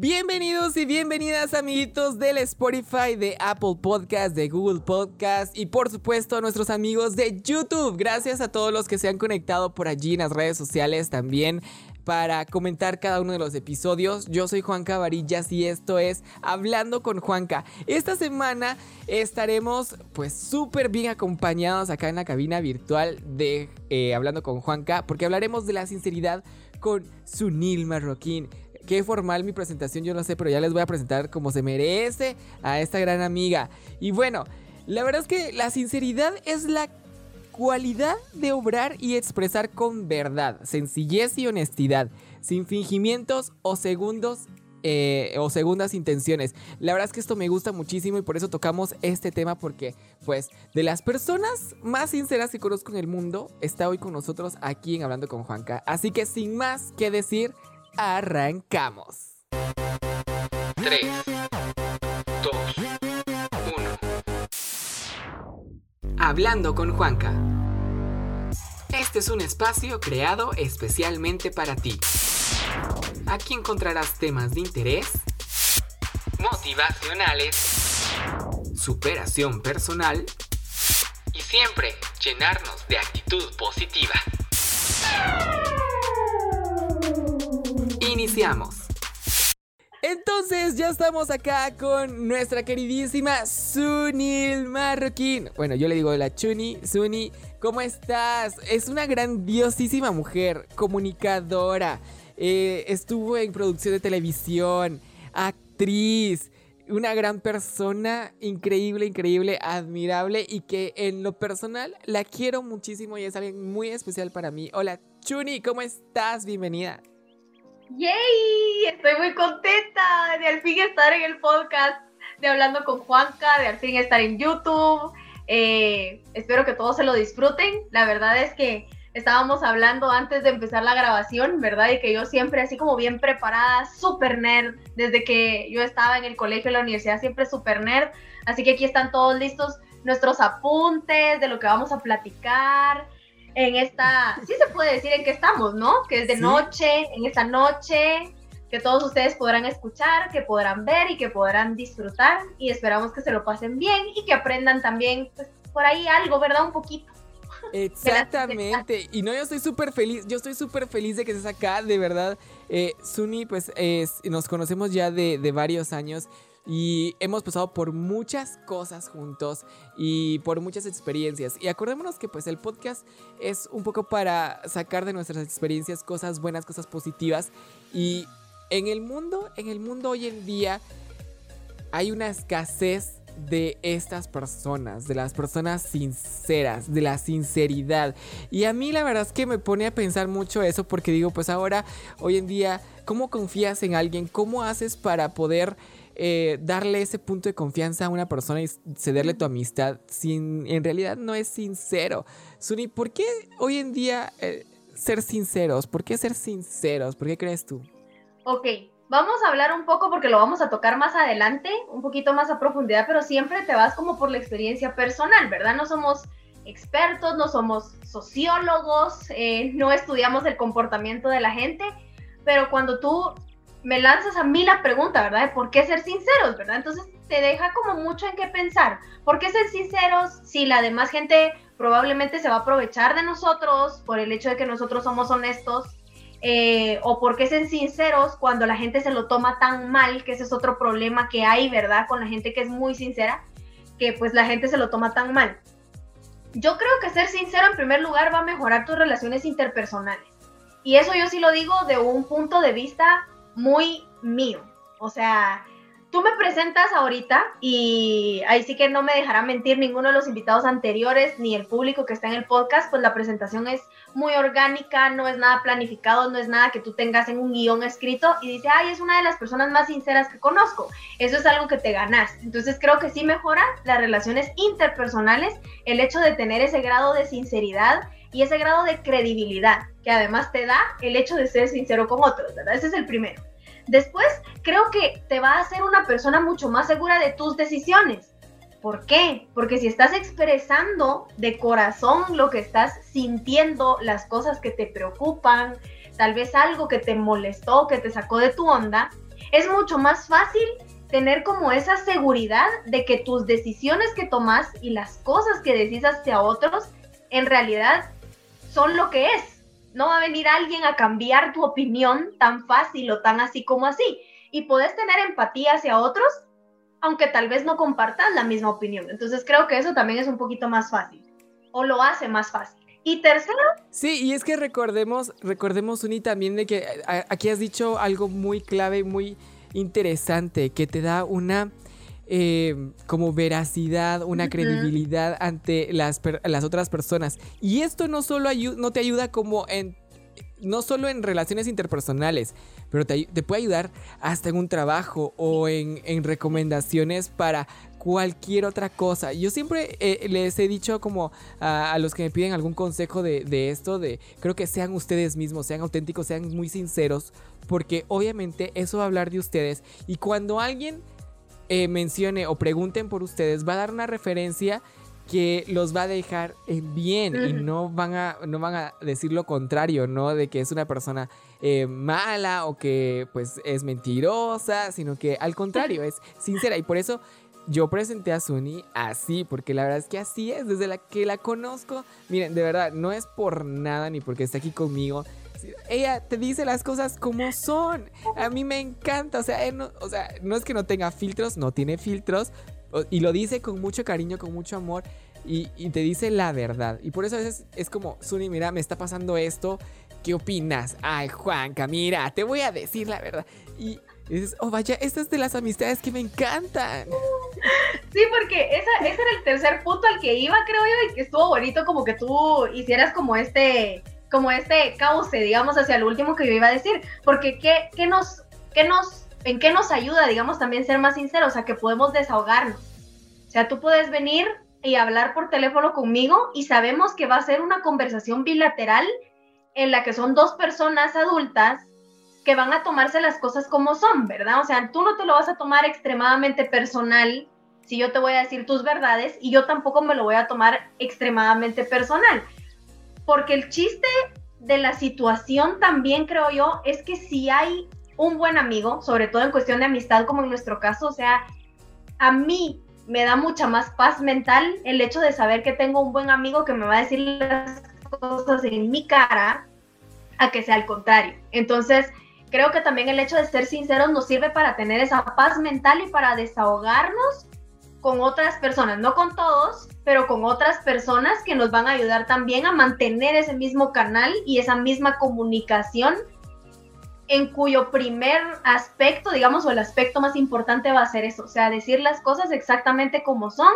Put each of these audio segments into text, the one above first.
Bienvenidos y bienvenidas amiguitos del Spotify, de Apple Podcast, de Google Podcast y por supuesto a nuestros amigos de YouTube. Gracias a todos los que se han conectado por allí en las redes sociales también para comentar cada uno de los episodios. Yo soy Juanca Varillas y esto es Hablando con Juanca. Esta semana estaremos pues súper bien acompañados acá en la cabina virtual de eh, Hablando con Juanca porque hablaremos de la sinceridad con Sunil Marroquín qué formal mi presentación, yo no sé, pero ya les voy a presentar como se merece a esta gran amiga. Y bueno, la verdad es que la sinceridad es la cualidad de obrar y expresar con verdad, sencillez y honestidad, sin fingimientos o segundos eh, o segundas intenciones. La verdad es que esto me gusta muchísimo y por eso tocamos este tema porque, pues, de las personas más sinceras que conozco en el mundo, está hoy con nosotros aquí en Hablando con Juanca. Así que sin más que decir, Arrancamos. 3, 2, 1. Hablando con Juanca. Este es un espacio creado especialmente para ti. Aquí encontrarás temas de interés, motivacionales, superación personal y siempre llenarnos de actitud positiva. Entonces ya estamos acá con nuestra queridísima Sunil Marroquín. Bueno, yo le digo la Chuni, Suni, ¿cómo estás? Es una grandiosísima mujer, comunicadora, eh, estuvo en producción de televisión, actriz, una gran persona, increíble, increíble, admirable y que en lo personal la quiero muchísimo y es alguien muy especial para mí. Hola Chuni, ¿cómo estás? Bienvenida. ¡Yay! Estoy muy contenta de al fin estar en el podcast, de hablando con Juanca, de al fin estar en YouTube. Eh, espero que todos se lo disfruten. La verdad es que estábamos hablando antes de empezar la grabación, ¿verdad? Y que yo siempre así como bien preparada, súper nerd, desde que yo estaba en el colegio, en la universidad, siempre súper nerd. Así que aquí están todos listos nuestros apuntes de lo que vamos a platicar en esta, sí se puede decir en que estamos, ¿no? Que es de noche, en esta noche, que todos ustedes podrán escuchar, que podrán ver y que podrán disfrutar y esperamos que se lo pasen bien y que aprendan también pues, por ahí algo, ¿verdad? Un poquito. Exactamente. Y no, yo estoy súper feliz. Yo estoy súper feliz de que estés acá, de verdad. Eh, Suni, pues nos conocemos ya de, de varios años. Y hemos pasado por muchas cosas juntos y por muchas experiencias. Y acordémonos que pues el podcast es un poco para sacar de nuestras experiencias cosas buenas, cosas positivas. Y en el mundo, en el mundo hoy en día hay una escasez de estas personas, de las personas sinceras, de la sinceridad. Y a mí la verdad es que me pone a pensar mucho eso porque digo, pues ahora, hoy en día, ¿cómo confías en alguien? ¿Cómo haces para poder eh, darle ese punto de confianza a una persona y cederle tu amistad sin en realidad no es sincero. Suni, ¿por qué hoy en día eh, ser sinceros? ¿Por qué ser sinceros? ¿Por qué crees tú? Ok, vamos a hablar un poco porque lo vamos a tocar más adelante, un poquito más a profundidad, pero siempre te vas como por la experiencia personal, ¿verdad? No somos expertos, no somos sociólogos, eh, no estudiamos el comportamiento de la gente, pero cuando tú me lanzas a mí la pregunta, ¿verdad? De por qué ser sinceros, ¿verdad? Entonces te deja como mucho en qué pensar. ¿Por qué ser sinceros si la demás gente probablemente se va a aprovechar de nosotros por el hecho de que nosotros somos honestos? Eh, o por qué ser sinceros cuando la gente se lo toma tan mal, que ese es otro problema que hay, ¿verdad? Con la gente que es muy sincera, que pues la gente se lo toma tan mal. Yo creo que ser sincero en primer lugar va a mejorar tus relaciones interpersonales. Y eso yo sí lo digo de un punto de vista muy mío. O sea, tú me presentas ahorita y ahí sí que no me dejará mentir ninguno de los invitados anteriores ni el público que está en el podcast, pues la presentación es muy orgánica, no es nada planificado, no es nada que tú tengas en un guion escrito y dice, ay, es una de las personas más sinceras que conozco. Eso es algo que te ganas. Entonces creo que sí mejora las relaciones interpersonales el hecho de tener ese grado de sinceridad y ese grado de credibilidad que además te da el hecho de ser sincero con otros, ¿verdad? Ese es el primero. Después, creo que te va a hacer una persona mucho más segura de tus decisiones. ¿Por qué? Porque si estás expresando de corazón lo que estás sintiendo, las cosas que te preocupan, tal vez algo que te molestó, que te sacó de tu onda, es mucho más fácil tener como esa seguridad de que tus decisiones que tomas y las cosas que decís hacia otros en realidad son lo que es. No va a venir alguien a cambiar tu opinión tan fácil o tan así como así. Y puedes tener empatía hacia otros, aunque tal vez no compartas la misma opinión. Entonces creo que eso también es un poquito más fácil o lo hace más fácil. Y tercero. Sí, y es que recordemos, recordemos, Uni, también de que aquí has dicho algo muy clave, muy interesante, que te da una eh, como veracidad, una credibilidad ante las, las, otras personas. Y esto no solo no te ayuda como en no solo en relaciones interpersonales, pero te, puede ayudar hasta en un trabajo o en, en recomendaciones para cualquier otra cosa. Yo siempre eh, les he dicho como a, los que me piden algún consejo de, de, esto, de creo que sean ustedes mismos, sean auténticos, sean muy sinceros, porque obviamente eso va a hablar de ustedes. Y cuando alguien eh, mencione o pregunten por ustedes, va a dar una referencia que los va a dejar bien y no van a no van a decir lo contrario, ¿no? De que es una persona eh, mala o que pues es mentirosa, sino que al contrario, es sincera y por eso yo presenté a Suni así, porque la verdad es que así es, desde la que la conozco. Miren, de verdad, no es por nada ni porque está aquí conmigo, ella te dice las cosas como son. A mí me encanta. O sea, no, o sea, no es que no tenga filtros, no tiene filtros. Y lo dice con mucho cariño, con mucho amor. Y, te dice la verdad. Y por eso a veces es como, Suni, mira, me está pasando esto. ¿Qué opinas? Ay, Juanca, mira, te voy a decir la verdad. Y, dices, oh, vaya, esta es de las amistades que me encantan. Sí, porque esa, ese era el tercer punto al que iba, creo yo, y que estuvo bonito como que tú hicieras como este como este cauce, digamos, hacia el último que yo iba a decir, porque ¿qué, qué nos, qué nos, ¿en qué nos ayuda, digamos, también ser más sinceros, a que podemos desahogarnos? O sea, tú puedes venir y hablar por teléfono conmigo y sabemos que va a ser una conversación bilateral en la que son dos personas adultas que van a tomarse las cosas como son, ¿verdad? O sea, tú no te lo vas a tomar extremadamente personal si yo te voy a decir tus verdades y yo tampoco me lo voy a tomar extremadamente personal porque el chiste de la situación también creo yo es que si hay un buen amigo, sobre todo en cuestión de amistad como en nuestro caso, o sea, a mí me da mucha más paz mental el hecho de saber que tengo un buen amigo que me va a decir las cosas en mi cara a que sea al contrario. Entonces, creo que también el hecho de ser sinceros nos sirve para tener esa paz mental y para desahogarnos con otras personas, no con todos, pero con otras personas que nos van a ayudar también a mantener ese mismo canal y esa misma comunicación en cuyo primer aspecto, digamos, o el aspecto más importante va a ser eso, o sea, decir las cosas exactamente como son,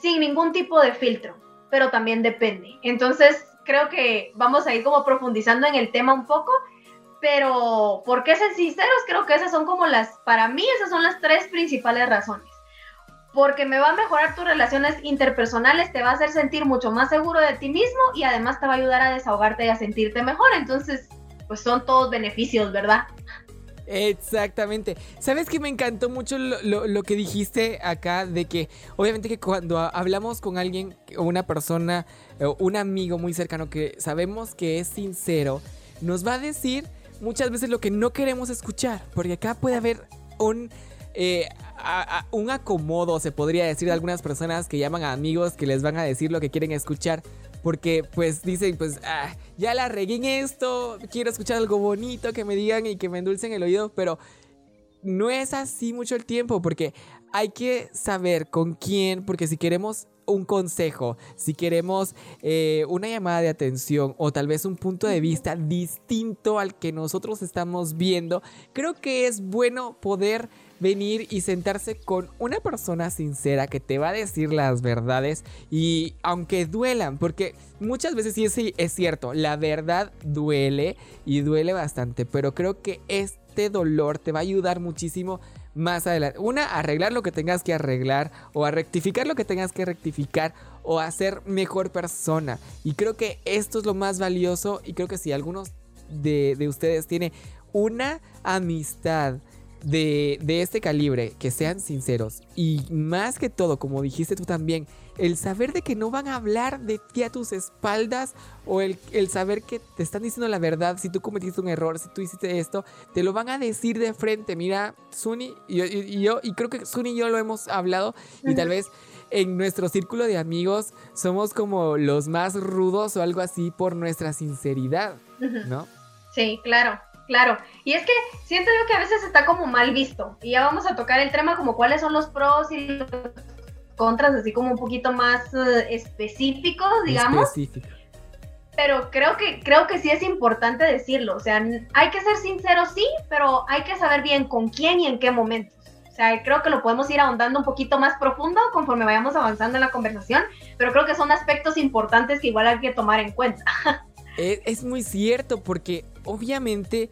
sin ningún tipo de filtro, pero también depende. Entonces, creo que vamos a ir como profundizando en el tema un poco, pero ¿por qué ser sinceros? Creo que esas son como las, para mí, esas son las tres principales razones porque me va a mejorar tus relaciones interpersonales, te va a hacer sentir mucho más seguro de ti mismo y además te va a ayudar a desahogarte y a sentirte mejor. Entonces, pues son todos beneficios, ¿verdad? Exactamente. ¿Sabes que me encantó mucho lo, que dijiste acá? De que obviamente que cuando hablamos con alguien o una persona o un amigo muy cercano que sabemos que es sincero, nos va a decir muchas veces lo que no queremos escuchar. Porque acá puede haber un eh, un acomodo, se podría decir, de algunas personas que llaman a amigos que les van a decir lo que quieren escuchar. Porque pues dicen, pues, ah, ya la regué en esto, quiero escuchar algo bonito, que me digan y que me endulcen el oído, pero no es así mucho el tiempo, porque hay que saber con quién, porque si queremos un consejo, si queremos eh, una llamada de atención o tal vez un punto de vista distinto al que nosotros estamos viendo, creo que es bueno poder venir y sentarse con una persona sincera que te va a decir las verdades y aunque duelan, porque muchas veces sí es, cierto, la verdad duele y duele bastante, pero creo que este dolor te va a ayudar muchísimo más adelante. Una, arreglar lo que tengas que arreglar o a rectificar lo que tengas que rectificar o a ser mejor persona. Y creo que esto es lo más valioso y creo que si algunos de, de ustedes tiene una amistad de, de este calibre, que sean sinceros. Y más que todo, como dijiste tú también, el saber de que no van a hablar de ti a tus espaldas o el, el, saber que te están diciendo la verdad, si tú cometiste un error, si tú hiciste esto, te lo van a decir de frente. Mira, Suni y yo, y, creo que Suni y yo lo hemos hablado y tal vez en nuestro círculo de amigos somos como los más rudos o algo así por nuestra sinceridad, ¿no? Sí, claro. Claro, y es que siento yo que a veces está como mal visto. Y ya vamos a tocar el tema como cuáles son los pros y los contras, así como un poquito más uh, específicos, digamos. Específico. Pero creo que, creo que sí es importante decirlo. O sea, hay que ser sinceros, sí, pero hay que saber bien con quién y en qué momentos. O sea, creo que lo podemos ir ahondando un poquito más profundo conforme vayamos avanzando en la conversación, pero creo que son aspectos importantes que igual hay que tomar en cuenta. Es, es muy cierto, porque obviamente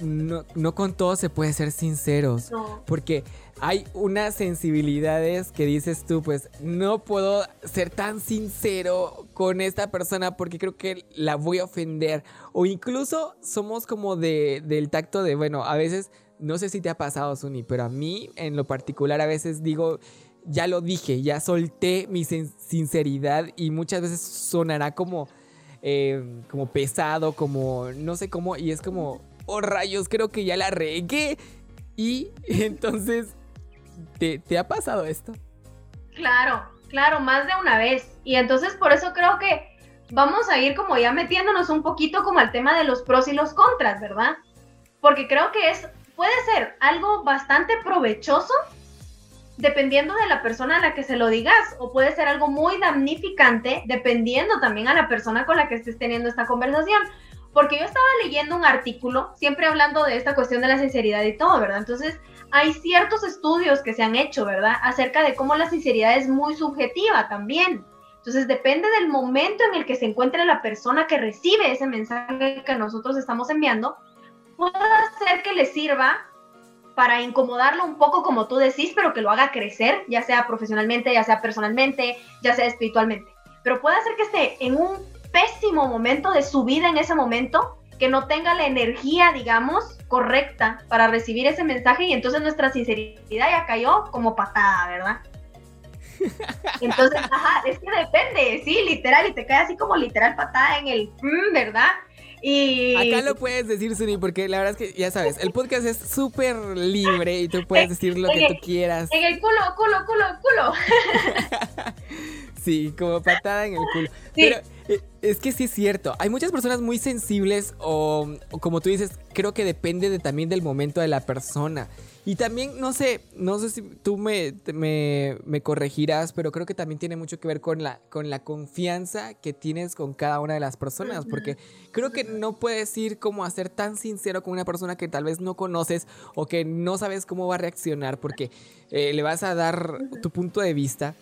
no, no, con todo se puede ser sinceros. Porque hay unas sensibilidades que dices tú, pues no puedo ser tan sincero con esta persona porque creo que la voy a ofender. O incluso somos como de, del tacto de, bueno, a veces, no sé si te ha pasado, Suni, pero a mí en lo particular a veces digo, ya lo dije, ya solté mi sinceridad y muchas veces sonará como, eh, como pesado, como no sé cómo, y es como, oh rayos, creo que ya la regué. Y entonces ¿Te, ha pasado esto? Claro, claro, más de una vez. Y entonces por eso creo que vamos a ir como ya metiéndonos un poquito como al tema de los pros y los contras, ¿verdad? Porque creo que es, puede ser algo bastante provechoso dependiendo de la persona a la que se lo digas, o puede ser algo muy damnificante dependiendo también a la persona con la que estés teniendo esta conversación. Porque yo estaba leyendo un artículo, siempre hablando de esta cuestión de la sinceridad y todo, ¿verdad? Entonces, hay ciertos estudios que se han hecho, ¿verdad? Acerca de cómo la sinceridad es muy subjetiva también. Entonces, depende del momento en el que se encuentre la persona que recibe ese mensaje que nosotros estamos enviando, puede ser que le sirva para incomodarlo un poco, como tú decís, pero que lo haga crecer, ya sea profesionalmente, ya sea personalmente, ya sea espiritualmente. Pero puede ser que esté en un pésimo momento de su vida en ese momento, que no tenga la energía, digamos, correcta para recibir ese mensaje y entonces nuestra sinceridad ya cayó como patada, ¿verdad? Entonces, ajá, es que depende, sí, literal, y te cae así como literal patada en el, mm, ¿verdad? Y... Acá lo puedes decir, Suni, porque la verdad es que ya sabes, el podcast es súper libre y tú puedes decir lo que tú quieras. En el culo, culo, culo, culo. sí, como patada en el culo. Pero eh, es que sí es cierto. Hay muchas personas muy sensibles o, como tú dices, creo que depende de, también del momento de la persona. Y también, no sé, no sé si tú me, me, corregirás, pero creo que también tiene mucho que ver con la, con la confianza que tienes con cada una de las personas, porque creo que no puedes ir como a ser tan sincero con una persona que tal vez no conoces o que no sabes cómo va a reaccionar, porque eh, le vas a dar tu punto de vista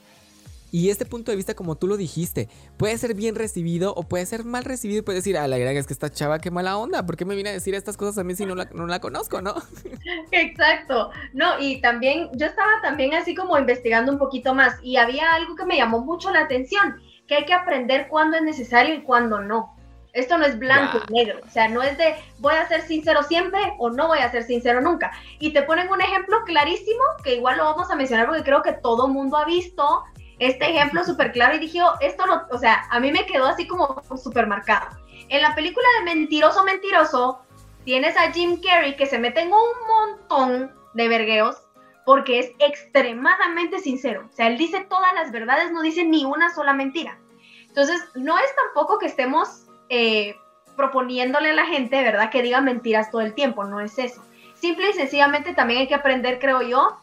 y este punto de vista, como tú lo dijiste, puede ser bien recibido o puede ser mal recibido y puede decir, a la gran es que esta chava qué mala onda, ¿por qué me viene a decir estas cosas a mí si no la, no la conozco, no? Exacto, no, y también yo estaba también así como investigando un poquito más y había algo que me llamó mucho la atención, que hay que aprender cuándo es necesario y cuándo no. Esto no es blanco y negro, o sea, no es de voy a ser sincero siempre o no voy a ser sincero nunca. Y te ponen un ejemplo clarísimo que igual lo vamos a mencionar porque creo que todo mundo ha visto este ejemplo súper claro y dije, oh, esto no, o sea, a mí me quedó así como súper marcado. En la película de Mentiroso, Mentiroso, tienes a Jim Carrey que se mete en un montón de vergueos porque es extremadamente sincero. O sea, él dice todas las verdades, no dice ni una sola mentira. Entonces, no es tampoco que estemos eh, proponiéndole a la gente, ¿verdad?, que diga mentiras todo el tiempo, no es eso. Simple y sencillamente también hay que aprender, creo yo,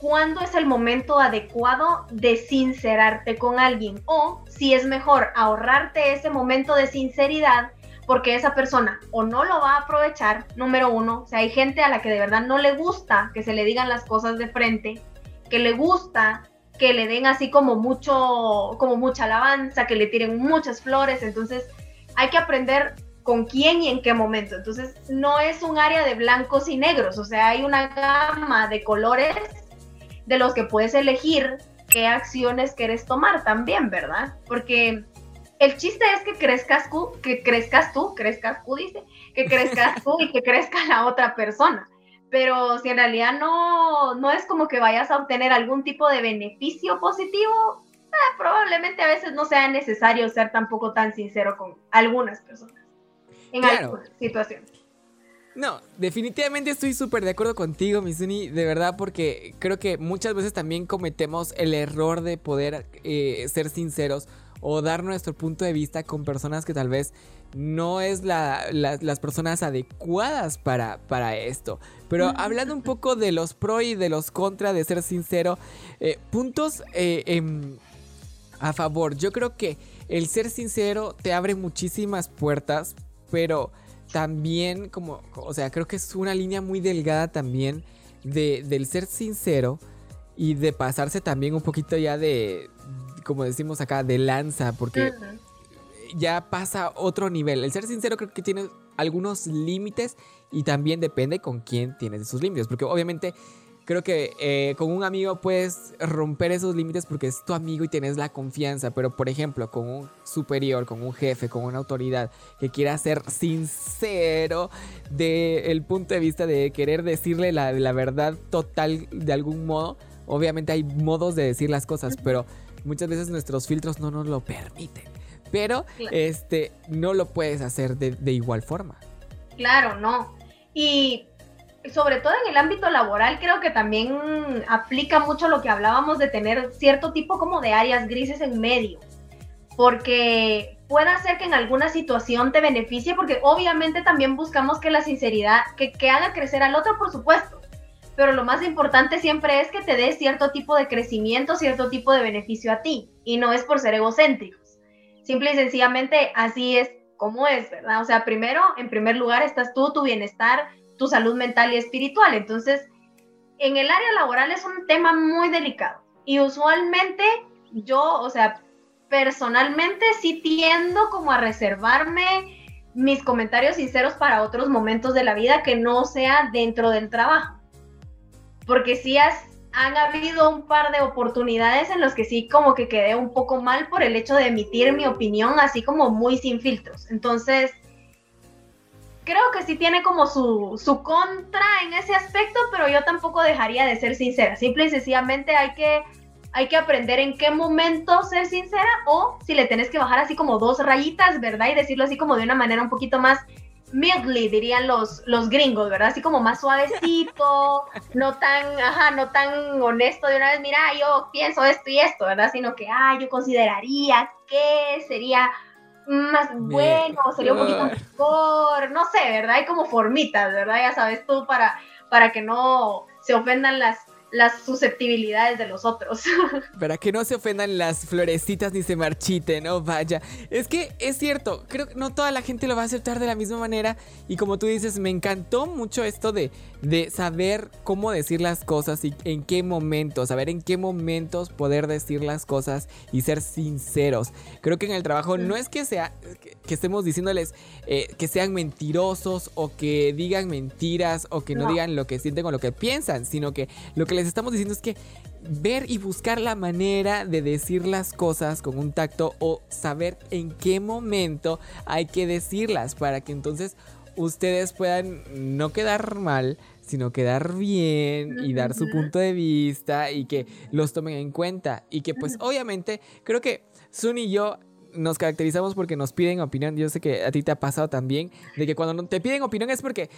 cuándo es el momento adecuado de sincerarte con alguien o si es mejor ahorrarte ese momento de sinceridad porque esa persona o no lo va a aprovechar, número uno, o sea, hay gente a la que de verdad no le gusta que se le digan las cosas de frente, que le gusta que le den así como mucho, como mucha alabanza, que le tiren muchas flores, entonces hay que aprender con quién y en qué momento. Entonces, no es un área de blancos y negros, o sea, hay una gama de colores de los que puedes elegir qué acciones quieres tomar también, ¿verdad? Porque el chiste es que crezcas tú, que crezcas tú, crezcas tú, dice, que crezcas tú y que crezca la otra persona. pero si en realidad no, no es como que vayas a obtener algún tipo de beneficio positivo, eh, probablemente a veces no sea necesario ser tampoco tan sincero con algunas personas en algunas situaciones. No, definitivamente estoy súper de acuerdo contigo, Mizuni, de verdad, porque creo que muchas veces también cometemos el error de poder eh, ser sinceros o dar nuestro punto de vista con personas que tal vez no es las personas adecuadas para, para esto. Pero hablando un poco de los pro y de los contra de ser sincero, eh, puntos eh, a favor. Yo creo que el ser sincero te abre muchísimas puertas, pero también como, o sea, creo que es una línea muy delgada también de, del ser sincero y de pasarse también un poquito ya de, como decimos acá, de lanza, porque ya pasa otro nivel. El ser sincero creo que tiene algunos límites y también depende con quién tienes esos límites, porque obviamente creo que eh, con un amigo puedes romper esos límites porque es tu amigo y tienes la confianza, pero por ejemplo con un superior, con un jefe, con una autoridad que quiera ser sincero del punto de vista de querer decirle la, la verdad total de algún modo, obviamente hay modos de decir las cosas, pero muchas veces nuestros filtros no nos lo permiten. Pero este no lo puedes hacer de, de igual forma. Claro, no. Y sobre todo en el ámbito laboral, creo que también aplica mucho lo que hablábamos de tener cierto tipo como de áreas grises en medio, porque puede ser que en alguna situación te beneficie, porque obviamente también buscamos que la sinceridad, que, que haga crecer al otro, por supuesto, pero lo más importante siempre es que te dé cierto tipo de crecimiento, cierto tipo de beneficio a ti, y no es por ser egocéntricos. Simple y sencillamente así es como es, ¿verdad? O sea, primero, en primer lugar, estás tú, tu bienestar, tu salud mental y espiritual. Entonces, en el área laboral es un tema muy delicado y usualmente yo, o sea, personalmente sí tiendo como a reservarme mis comentarios sinceros para otros momentos de la vida que no sea dentro del trabajo. Porque sí han habido un par de oportunidades en los que sí como que quedé un poco mal por el hecho de emitir mi opinión así como muy sin filtros. Entonces, creo que sí tiene como su, su contra en ese aspecto, pero yo tampoco dejaría de ser sincera. Simple y sencillamente hay que, hay que aprender en qué momento ser sincera o si le tenés que bajar así como dos rayitas, ¿verdad? Y decirlo así como de una manera un poquito más mildly, dirían los, los gringos, ¿verdad? Así como más suavecito, no tan, ajá, no tan honesto de una vez, mira, yo pienso esto y esto, ¿verdad? Sino que, ah, yo consideraría que sería más bueno, sería un poquito mejor, no sé, ¿verdad? Hay como formitas, ¿verdad? Ya sabes tú, para, para que no se ofendan las, las susceptibilidades de los otros. Para que no se ofendan las florecitas ni se marchiten, no vaya. Es que es cierto, creo que no toda la gente lo va a aceptar de la misma manera. Y como tú dices, me encantó mucho esto de, de saber cómo decir las cosas y en qué momentos, saber en qué momentos poder decir las cosas y ser sinceros. Creo que en el trabajo no es que sea que, estemos diciéndoles eh, que sean mentirosos o que digan mentiras o que no, no digan lo que sienten o lo que piensan, sino que lo que les estamos diciendo es que ver y buscar la manera de decir las cosas con un tacto o saber en qué momento hay que decirlas para que entonces ustedes puedan no quedar mal, sino quedar bien y dar su punto de vista y que los tomen en cuenta. Y que pues obviamente creo que Sun y yo nos caracterizamos porque nos piden opinión. Yo sé que a ti te ha pasado también, de que cuando te piden opinión es porque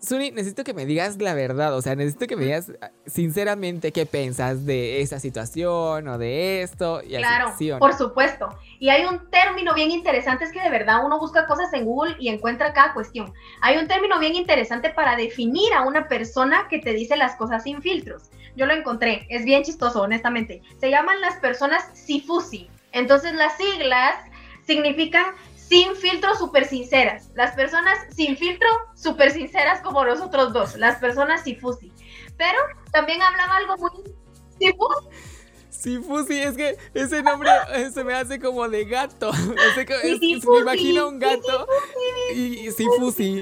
Suni, necesito que me digas la verdad, o sea, necesito que me digas ah, sinceramente qué piensas de esa situación o de esto. Y claro, por supuesto. Y hay un término bien interesante, es que de verdad uno busca cosas en Google y encuentra cada cuestión. Hay un término bien interesante para definir a una persona que te dice las cosas sin filtros. Yo lo encontré, es bien chistoso, honestamente. Se llaman las personas sifusi. Entonces las siglas significan sin filtro, súper sinceras. Las personas sin filtro, súper sinceras como nosotros dos. Las personas sifusi. Pero también hablaba algo muy... Sifusi. Sifusi, es que ese nombre se me hace como de gato. me imagino un gato y Sifusi.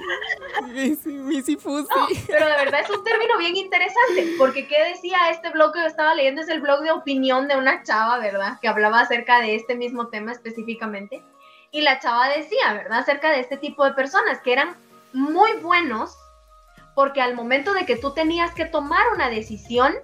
Mi Sifusi. pero de verdad es un término bien interesante, porque ¿qué decía este blog que yo estaba leyendo? Es el blog de opinión de una chava, ¿verdad? Que hablaba acerca de este mismo tema específicamente. Y la chava decía, ¿verdad? Acerca de este tipo de personas que eran muy buenos porque al momento de que tú tenías que tomar una decisión,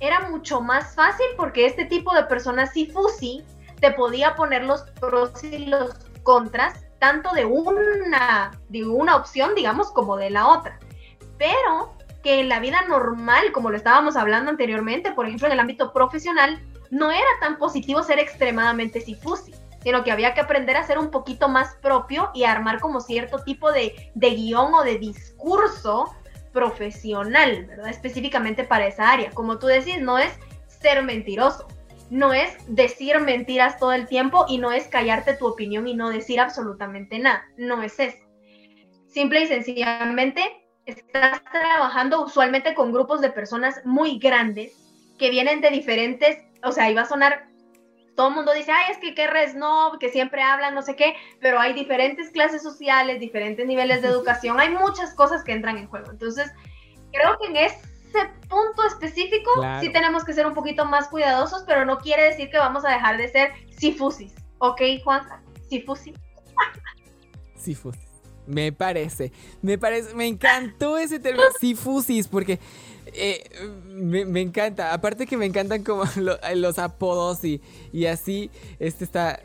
era mucho más fácil porque este tipo de personas si fusi te podía poner los pros y los contras tanto de una, de una opción, digamos, como de la otra. Pero que en la vida normal, como lo estábamos hablando anteriormente, por ejemplo, en el ámbito profesional, no era tan positivo ser extremadamente sifusi, sino que había que aprender a ser un poquito más propio y armar como cierto tipo de, de guion o de discurso profesional, ¿verdad? Específicamente para esa área. Como tú decís, no es ser mentiroso, no es decir mentiras todo el tiempo y no es callarte tu opinión y no decir absolutamente nada, no es eso. Simple y sencillamente estás trabajando usualmente con grupos de personas muy grandes que vienen de diferentes, o sea, iba a sonar, todo el mundo dice, ay, es que qué no, que siempre hablan, no sé qué, pero hay diferentes clases sociales, diferentes niveles de educación, hay muchas cosas que entran en juego. Entonces, creo que en ese punto específico sí tenemos que ser un poquito más cuidadosos, pero no quiere decir que vamos a dejar de ser sifusis, ¿ok, Juan? Sifusis. Sifusis. Me parece, me parece, me encantó ese término, sifusis, porque eh, me, encanta. Aparte que me encantan como los apodos y, y, así, este está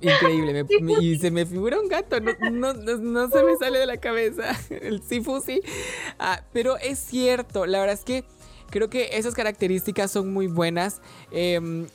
increíble. y se me figura un gato, no, no, se me sale de la cabeza el sifusi. Ah, pero es cierto, la verdad es que creo que esas características son muy buenas. Em,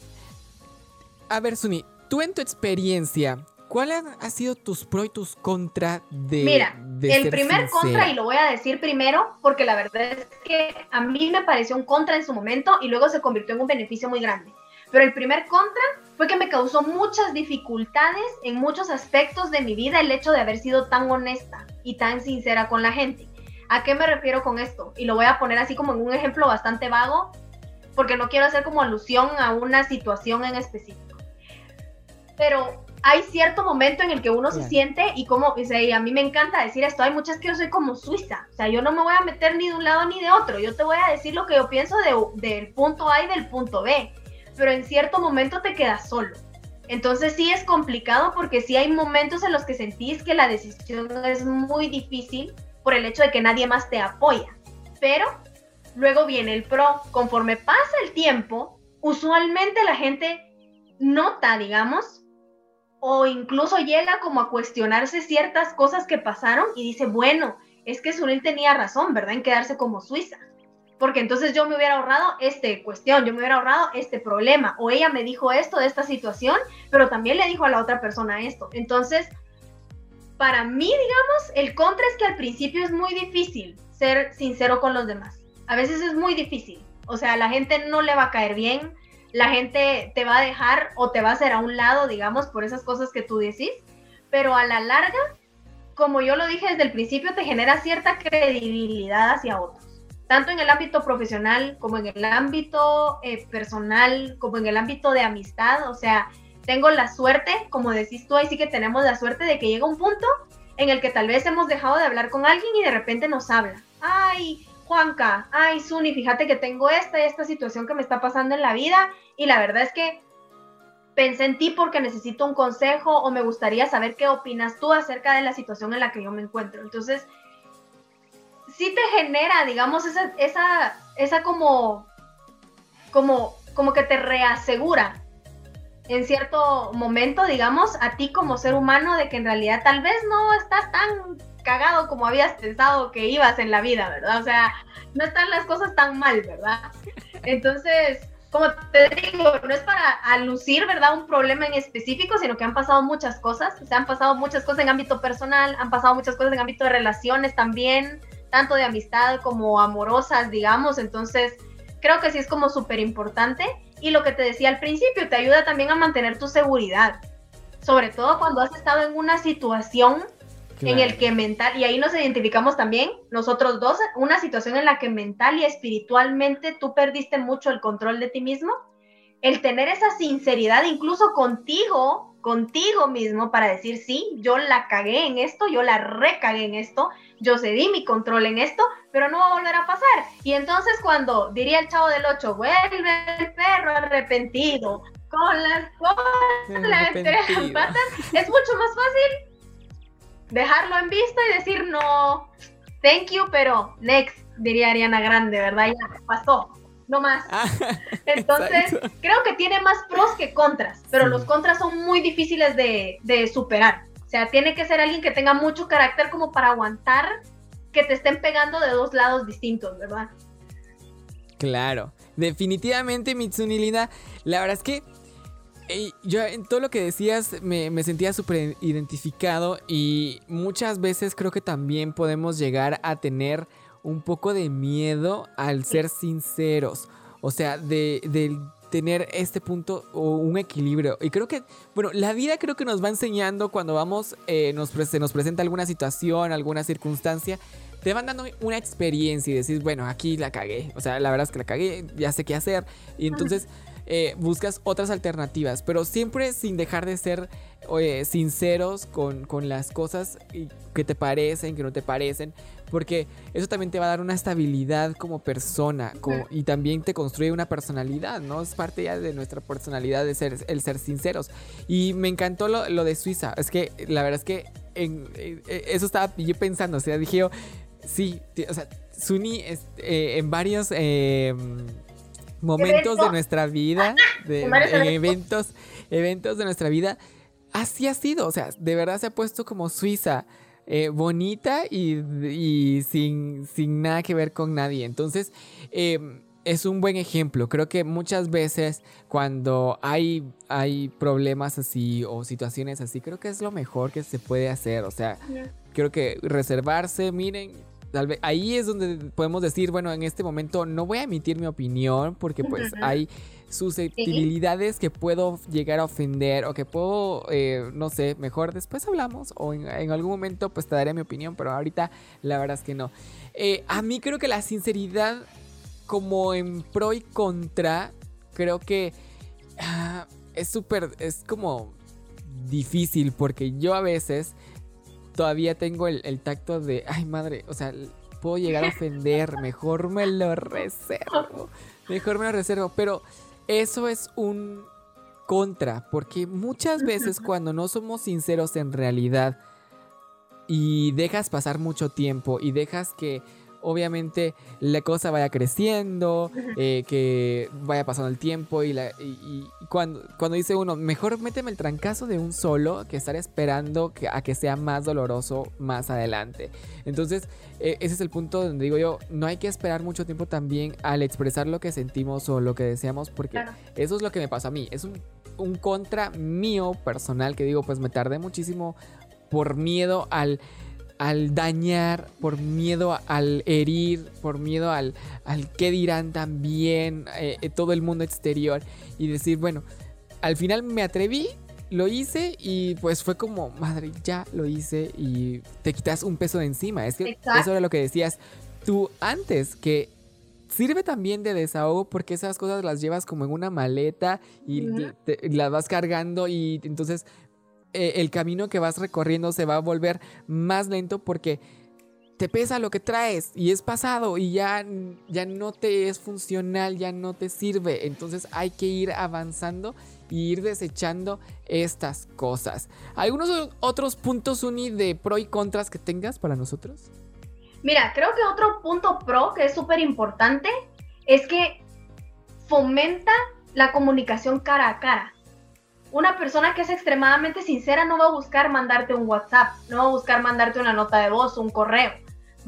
a ver, Suni, tú en tu experiencia, ¿Cuál ha sido tus pros y tus contra de Mira, el primer contra, y lo voy a decir primero, porque la verdad es que a mí me pareció un contra en su momento y luego se convirtió en un beneficio muy grande. Pero el primer contra fue que me causó muchas dificultades en muchos aspectos de mi vida el hecho de haber sido tan honesta y tan sincera con la gente. ¿A qué me refiero con esto? Y lo voy a poner así como en un ejemplo bastante vago, porque no quiero hacer como alusión a una situación en específico. Pero hay cierto momento en el que uno se siente y como, o sea, y a mí me encanta decir esto, hay muchas que yo soy como Suiza, o sea, yo no me voy a meter ni de un lado ni de otro, yo te voy a decir lo que yo pienso de, del punto A y del punto B, pero en cierto momento te quedas solo. Entonces sí es complicado porque sí hay momentos en los que sentís que la decisión es muy difícil por el hecho de que nadie más te apoya, pero luego viene el pro, conforme pasa el tiempo, usualmente la gente nota, digamos, o incluso llega como a cuestionarse ciertas cosas que pasaron y dice, bueno, es que Sunil tenía razón, ¿verdad? En quedarse como Suiza. Porque entonces yo me hubiera ahorrado esta cuestión, yo me hubiera ahorrado este problema. O ella me dijo esto de esta situación, pero también le dijo a la otra persona esto. Entonces, para mí, digamos, el contra es que al principio es muy difícil ser sincero con los demás. A veces es muy difícil. O sea, a la gente no le va a caer bien, la gente te va a dejar o te va a hacer a un lado, digamos, por esas cosas que tú decís, pero a la larga, como yo lo dije desde el principio, te genera cierta credibilidad hacia otros, tanto en el ámbito profesional como en el ámbito eh, personal, como en el ámbito de amistad, o sea, tengo la suerte, como decís tú, ahí sí que tenemos la suerte de que llega un punto en el que tal vez hemos dejado de hablar con alguien y de repente nos habla. Ay, Juanca, ay, Suni, fíjate que tengo esta esta situación que me está pasando en la vida y la verdad es que pensé en ti porque necesito un consejo o me gustaría saber qué opinas tú acerca de la situación en la que yo me encuentro. Entonces, sí te genera, digamos, esa, esa, esa como, como, como que te reasegura en cierto momento, digamos, a ti como ser humano de que en realidad tal vez no estás tan cagado como habías pensado que ibas en la vida, ¿verdad? O sea, no están las cosas tan mal, ¿verdad? Entonces, como te digo, no es para alucir, ¿verdad? Un problema en específico, sino que han pasado muchas cosas, se han pasado muchas cosas en ámbito personal, han pasado muchas cosas en ámbito de relaciones también, tanto de amistad como amorosas, digamos, entonces creo que sí es como súper importante y lo que te decía al principio, te ayuda también a mantener tu seguridad, sobre todo cuando has estado en una situación en el que mental, y ahí nos identificamos también nosotros dos, una situación en la que mental y espiritualmente tú perdiste mucho el control de ti mismo, el tener esa sinceridad incluso contigo, contigo mismo para decir, sí, yo la cagué en esto, yo la recagué en esto, yo cedí mi control en esto, pero no va a volver a pasar. Y entonces cuando, diría el chavo del 8, vuelve el perro arrepentido, con las entre las patas, es mucho más fácil dejarlo en vista y decir, no, thank you, pero next, diría Ariana Grande, ¿verdad? Ya pasó, no más. Ah, Entonces, creo que tiene más pros que contras, pero los contras son muy difíciles de, de superar. O sea, tiene que ser alguien que tenga mucho carácter como para aguantar que te estén pegando de dos lados distintos, ¿verdad? Claro, definitivamente Mitsuni Linda, la verdad es que yo en todo lo que decías me, sentía súper identificado y muchas veces creo que también podemos llegar a tener un poco de miedo al ser sinceros. O sea, de, tener este punto o un equilibrio. Y creo que, bueno, la vida creo que nos va enseñando cuando vamos, eh, nos, se nos presenta alguna situación, alguna circunstancia, te van dando una experiencia y decís, bueno, aquí la cagué. O sea, la verdad es que la cagué, ya sé qué hacer. Y entonces eh, buscas otras alternativas, pero siempre sin dejar de ser sinceros con, las cosas que te parecen, que no te parecen, porque eso también te va a dar una estabilidad como persona y también te construye una personalidad, ¿no? Es parte ya de nuestra personalidad de ser, el ser sinceros. Y me encantó lo, de Suiza, es que la verdad es que en, eh, eso estaba yo pensando, o sea, dije yo, sí, o sea, Suni eh, en varios... Em, momentos de nuestra vida, de, eventos, eventos de nuestra vida, así ha sido. O sea, de verdad se ha puesto como Suiza. Eh, bonita y, sin, sin, nada que ver con nadie. Entonces, em, es un buen ejemplo. Creo que muchas veces cuando hay, hay problemas así o situaciones así, creo que es lo mejor que se puede hacer. O sea, creo que reservarse, miren, ahí es donde podemos decir, bueno, en este momento no voy a emitir mi opinión porque pues hay susceptibilidades que puedo llegar a ofender o que puedo, eh, no sé, mejor después hablamos o en, algún momento pues te daré mi opinión, pero ahorita la verdad es que no. Eh, a mí creo que la sinceridad como en pro y contra, creo que ah, es súper, es como difícil porque yo a veces todavía tengo el, tacto de, ay madre, o sea, puedo llegar a ofender, mejor me lo reservo, mejor me lo reservo, pero eso es un contra, porque muchas veces cuando no somos sinceros en realidad y dejas pasar mucho tiempo y dejas que obviamente la cosa vaya creciendo, eh, que vaya pasando el tiempo y, la, y, cuando, cuando dice uno, mejor méteme el trancazo de un solo que estar esperando que, a que sea más doloroso más adelante. Entonces, e, ese es el punto donde digo yo, no hay que esperar mucho tiempo también al expresar lo que sentimos o lo que deseamos, porque eso es lo que me pasó a mí. Es un, un contra mío personal que digo, pues me tardé muchísimo por miedo al al dañar, por miedo al herir, por miedo al, al qué dirán también eh, eh, todo el mundo exterior y decir, bueno, al final me atreví, lo hice y pues fue como, madre, ya lo hice y te quitas un peso de encima. Es que eso era lo que decías tú antes, que sirve también de desahogo porque esas cosas las llevas como en una maleta y las vas cargando y entonces eh, el camino que vas recorriendo se va a volver más lento porque te pesa lo que traes y es pasado y ya, ya no te es funcional, ya no te sirve. Entonces hay que ir avanzando y ir desechando estas cosas. ¿Algunos otros puntos, Uni, de pro y contras que tengas para nosotros? Mira, creo que otro punto pro que es súper importante es que fomenta la comunicación cara a cara una persona que es extremadamente sincera no va a buscar mandarte un WhatsApp, no va a buscar mandarte una nota de voz, un correo.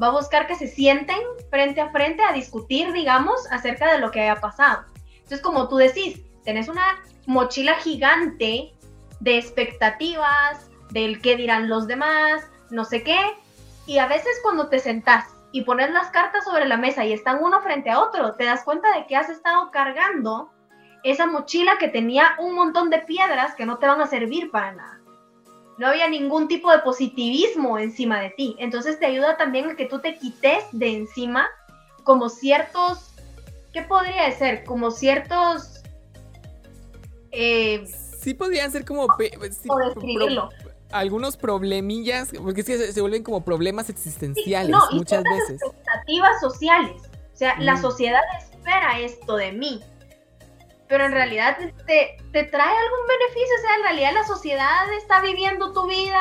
Va a buscar que se sienten frente a frente a discutir, digamos, acerca de lo que haya pasado. Entonces, como tú decís, tenés una mochila gigante de expectativas, del qué dirán los demás, no sé qué, y a veces cuando te sentás y pones las cartas sobre la mesa y están uno frente a otro, te das cuenta de que has estado cargando esa mochila que tenía un montón de piedras que no te van a servir para nada. No había ningún tipo de positivismo encima de ti. Entonces te ayuda también a que tú te quites de encima como ciertos, ¿qué podría ser? Como ciertos... Eh, sí podrían ser como... algunos problemillas, porque es que se, vuelven como problemas existenciales muchas veces. Expectativas sociales. O sea, la mm. sociedad espera esto de mí pero en realidad te, te trae algún beneficio, o sea, en realidad la sociedad está viviendo tu vida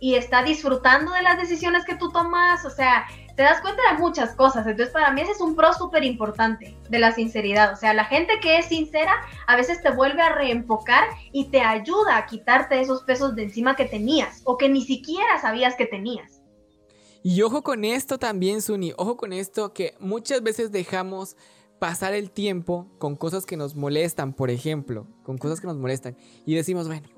y está disfrutando de las decisiones que tú tomas, o sea, te das cuenta de muchas cosas. Entonces, para mí ese es un pro súper importante de la sinceridad. O sea, la gente que es sincera a veces te vuelve a reenfocar y te ayuda a quitarte esos pesos de encima que tenías o que ni siquiera sabías que tenías. Y ojo con esto también, Suni, ojo con esto que muchas veces dejamos pasar el tiempo con cosas que nos molestan, por ejemplo, con cosas que nos molestan y decimos, bueno,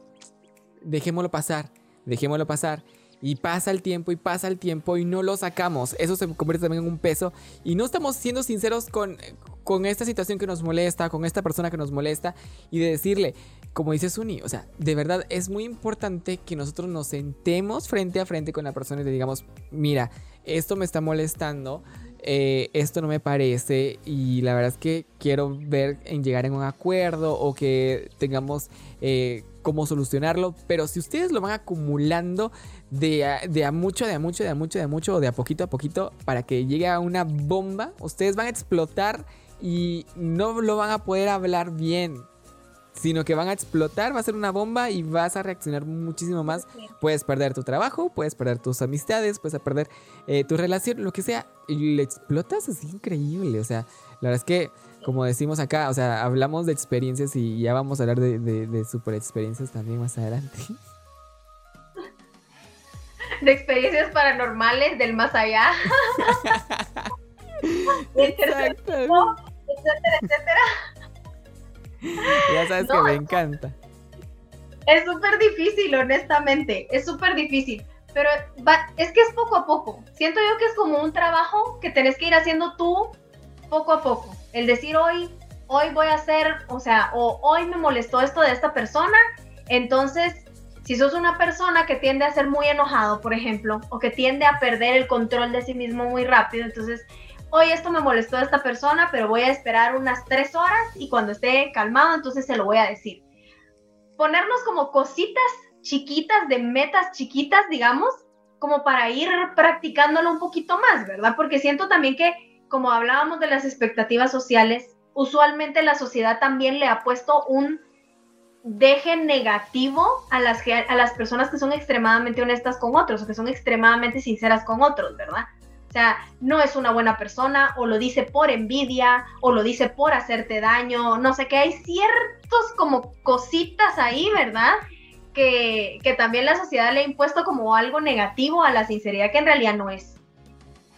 dejémoslo pasar, dejémoslo pasar y pasa el tiempo y pasa el tiempo y no lo sacamos. Eso se convierte también en un peso. Y no estamos siendo sinceros con, con esta situación que nos molesta, con esta persona que nos molesta. Y de decirle, como dice Suni, o sea, de verdad es muy importante que nosotros nos sentemos frente a frente con la persona y le digamos, mira, esto me está molestando. Eh, esto no me parece y la verdad es que quiero ver en llegar en un acuerdo o que tengamos eh, cómo solucionarlo, pero si ustedes lo van acumulando de a, de a mucho, de a mucho, de a mucho, de a mucho o de a poquito a poquito para que llegue a una bomba, ustedes van a explotar y no lo van a poder hablar bien sino que van a explotar, va a ser una bomba y vas a reaccionar muchísimo más. Puedes perder tu trabajo, puedes perder tus amistades, puedes perder eh, tu relación, lo que sea, y le explotas, es increíble. O sea, la verdad es que, como decimos acá, o sea, hablamos de experiencias y ya vamos a hablar de, de, super experiencias también más adelante. De experiencias paranormales del más allá. Exacto. etcétera, etcétera. ya sabes que me encanta. Es súper difícil, honestamente. Es súper difícil. Pero es que es poco a poco. Siento yo que es como un trabajo que tenés que ir haciendo tú poco a poco. El decir hoy, hoy voy a hacer, o sea, o hoy me molestó esto de esta persona. Entonces, si sos una persona que tiende a ser muy enojado, por ejemplo, o que tiende a perder el control de sí mismo muy rápido, entonces hoy esto me molestó a esta persona, pero voy a esperar unas tres horas y cuando esté calmado, entonces se lo voy a decir. Ponernos como cositas chiquitas, de metas chiquitas, digamos, como para ir practicándolo un poquito más, ¿verdad? Porque siento también que, como hablábamos de las expectativas sociales, usualmente la sociedad también le ha puesto un deje negativo a las, a las personas que son extremadamente honestas con otros o que son extremadamente sinceras con otros, ¿verdad? O sea, no es una buena persona, o lo dice por envidia, o lo dice por hacerte daño, no sé, que hay ciertos como cositas ahí, ¿verdad? Que, que también la sociedad le ha impuesto como algo negativo a la sinceridad que en realidad no es.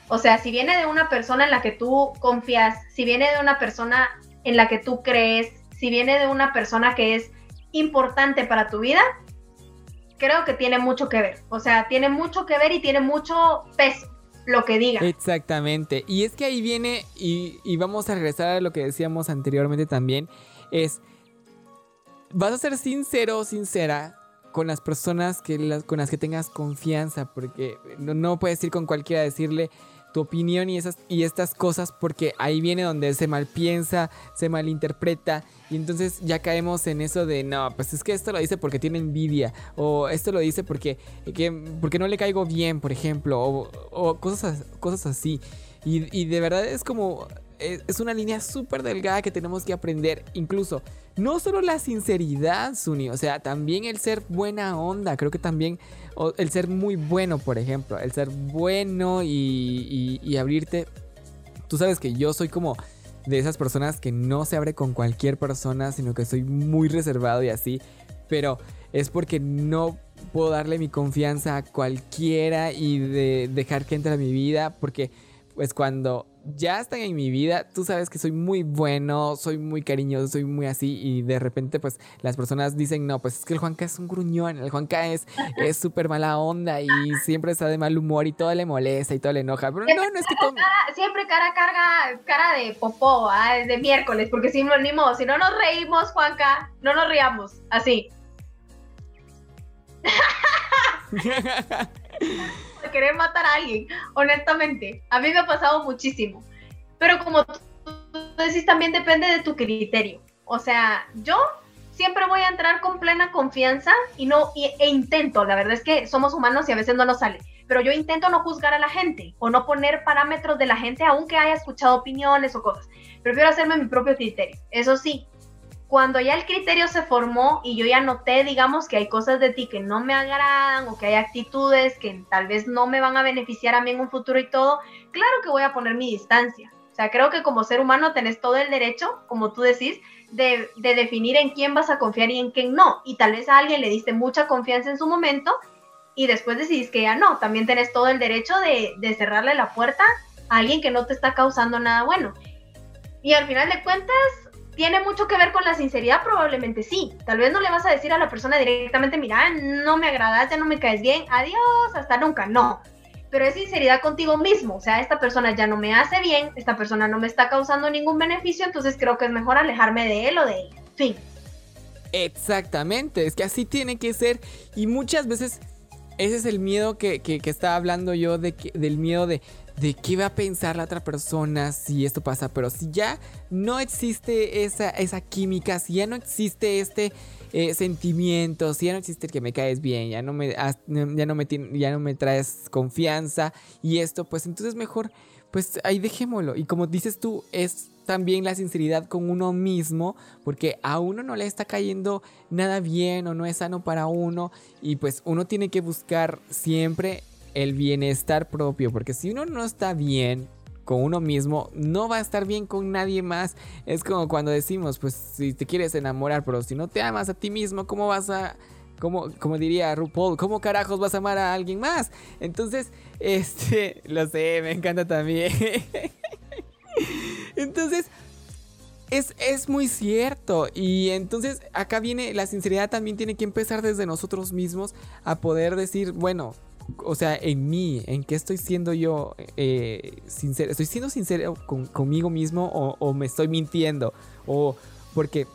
O sea, si viene de una persona en la que tú confías, si viene de una persona en la que tú crees, si viene de una persona que es importante para tu vida, creo que tiene mucho que ver. O sea, tiene mucho que ver y tiene mucho peso lo que diga. Exactamente. Y es que ahí viene, y, vamos a regresar a lo que decíamos anteriormente también, es, vas a ser sincero o sincera con las personas que las, con las que tengas confianza, porque no, no puedes ir con cualquiera a decirle, tu opinión y, esas, y estas cosas porque ahí viene donde se mal piensa, se malinterpreta y entonces ya caemos en eso de no, pues es que esto lo dice porque tiene envidia o esto lo dice porque, porque no le caigo bien, por ejemplo, o, cosas, cosas así. Y, y de verdad es como es, una línea súper delgada que tenemos que aprender. Incluso, no solo la sinceridad, Suni, o sea, también el ser buena onda. Creo que también el ser muy bueno, por ejemplo, el ser bueno y, y abrirte. Tú sabes que yo soy como de esas personas que no se abre con cualquier persona, sino que soy muy reservado y así. Pero es porque no puedo darle mi confianza a cualquiera y de dejar que entre a mi vida. Porque pues cuando ya están en mi vida, tú sabes que soy muy bueno, soy muy cariñoso, soy muy así y de repente pues las personas dicen, no, pues es que el Juanca es un gruñón, el Juanca es súper mala onda y siempre está de mal humor y todo le molesta y todo le enoja, pero no, no es que todo... siempre cara carga, cara de popó, ¿ah? de miércoles, porque si no, ni modo, si no nos reímos, Juanca, no nos riamos, así. querer matar a alguien, honestamente. A mí me ha pasado muchísimo. Pero como tú decís, también depende de tu criterio. O sea, yo siempre voy a entrar con plena confianza y no e intento, la verdad es que somos humanos y a veces no nos sale, pero yo intento no juzgar a la gente o no poner parámetros de la gente aunque haya escuchado opiniones o cosas. Prefiero hacerme mi propio criterio. Eso sí, cuando ya el criterio se formó y yo ya noté, digamos, que hay cosas de ti que no me agradan o que hay actitudes que tal vez no me van a beneficiar a mí en un futuro y todo, claro que voy a poner mi distancia. O sea, creo que como ser humano tenés todo el derecho, como tú decís, de, definir en quién vas a confiar y en quién no. Y tal vez a alguien le diste mucha confianza en su momento y después decidís que ya no. También tenés todo el derecho de, de cerrarle la puerta a alguien que no te está causando nada bueno. Y al final de cuentas, ¿Tiene mucho que ver con la sinceridad? Probablemente sí. Tal vez no le vas a decir a la persona directamente, mira, no me agradas, ya no me caes bien, adiós, hasta nunca. No. Pero es sinceridad contigo mismo. O sea, esta persona ya no me hace bien, esta persona no me está causando ningún beneficio, entonces creo que es mejor alejarme de él o de ella. Fin. Exactamente, es que así tiene que ser. Y muchas veces ese es el miedo que, que, estaba hablando yo, de del miedo de de qué va a pensar la otra persona si esto pasa, pero si ya no existe esa, esa química, si ya no existe este eh, sentimiento, si ya no existe el que me caes bien, ya no me, ya no me, ya no me traes confianza y esto, pues entonces mejor, pues ahí dejémoslo. Y como dices tú, es también la sinceridad con uno mismo, porque a uno no le está cayendo nada bien o no es sano para uno y pues uno tiene que buscar siempre el bienestar propio, porque si uno no está bien con uno mismo, no va a estar bien con nadie más. Es como cuando decimos, pues si te quieres enamorar, pero si no te amas a ti mismo, ¿cómo vas a... Como, como diría RuPaul, ¿cómo carajos vas a amar a alguien más? Entonces, este, lo sé, me encanta también. Entonces, es, es, muy cierto. Y entonces acá viene, la sinceridad también tiene que empezar desde nosotros mismos a poder decir, bueno, o sea, en mí, en qué estoy siendo yo eh, sincero, estoy siendo sincero conmigo mismo o, me estoy mintiendo, o porque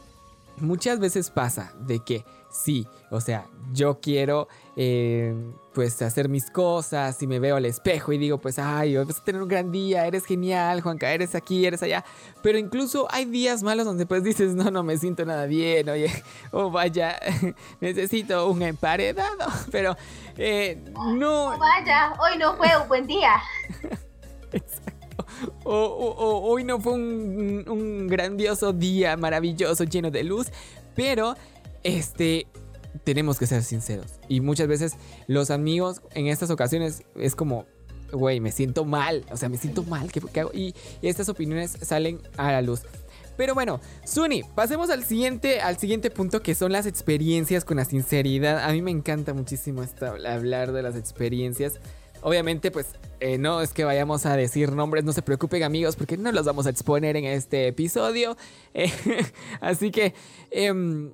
muchas veces pasa de que sí, o sea, yo quiero eh, pues hacer mis cosas y me veo al espejo y digo pues ay, vas a tener un gran día, eres genial, Juanca, eres aquí, eres allá, pero incluso hay días malos donde pues dices no, no me siento nada bien, oye, o vaya, necesito un emparedado, pero eh, no... Oh, vaya, hoy no fue un buen día. Exacto. O, hoy no fue un, un grandioso día maravilloso, lleno de luz, pero este, tenemos que ser sinceros. Y muchas veces los amigos en estas ocasiones es como, güey, me siento mal. O sea, me siento mal. ¿qué, hago? Y, estas opiniones salen a la luz. Pero bueno, Suni, pasemos al siguiente, al siguiente punto que son las experiencias con la sinceridad. A mí me encanta muchísimo hablar de las experiencias. Obviamente, pues eh, no es que vayamos a decir nombres, no se preocupen amigos, porque no los vamos a exponer en este episodio. así que... Em,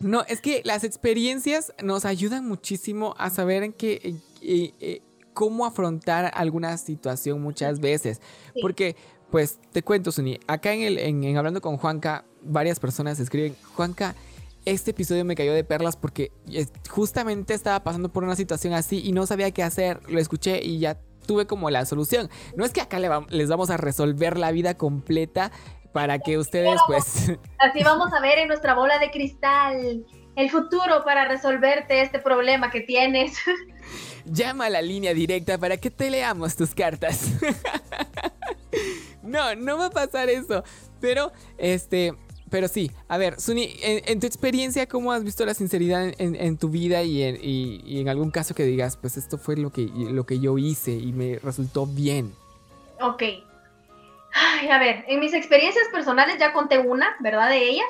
no, es que las experiencias nos ayudan muchísimo a saber en qué, eh, cómo afrontar alguna situación muchas veces. Porque, pues, te cuento, Suni, acá en, el, en, Hablando con Juanca, varias personas escriben, Juanca, este episodio me cayó de perlas porque eh, justamente estaba pasando por una situación así y no sabía qué hacer, lo escuché y ya tuve como la solución. No es que acá les vamos a resolver la vida completa, para que ustedes pues... Así vamos a ver en nuestra bola de cristal el futuro para resolverte este problema que tienes. Llama a la línea directa para que te leamos tus cartas. no, no va a pasar eso. Pero, este, pero sí, a ver, Suni, en, tu experiencia, ¿cómo has visto la sinceridad en, tu vida y en, y en, algún caso que digas, pues esto fue lo que, lo que yo hice y me resultó bien? Ok, Ay, a ver, en mis experiencias personales ya conté una, ¿verdad? De ellas.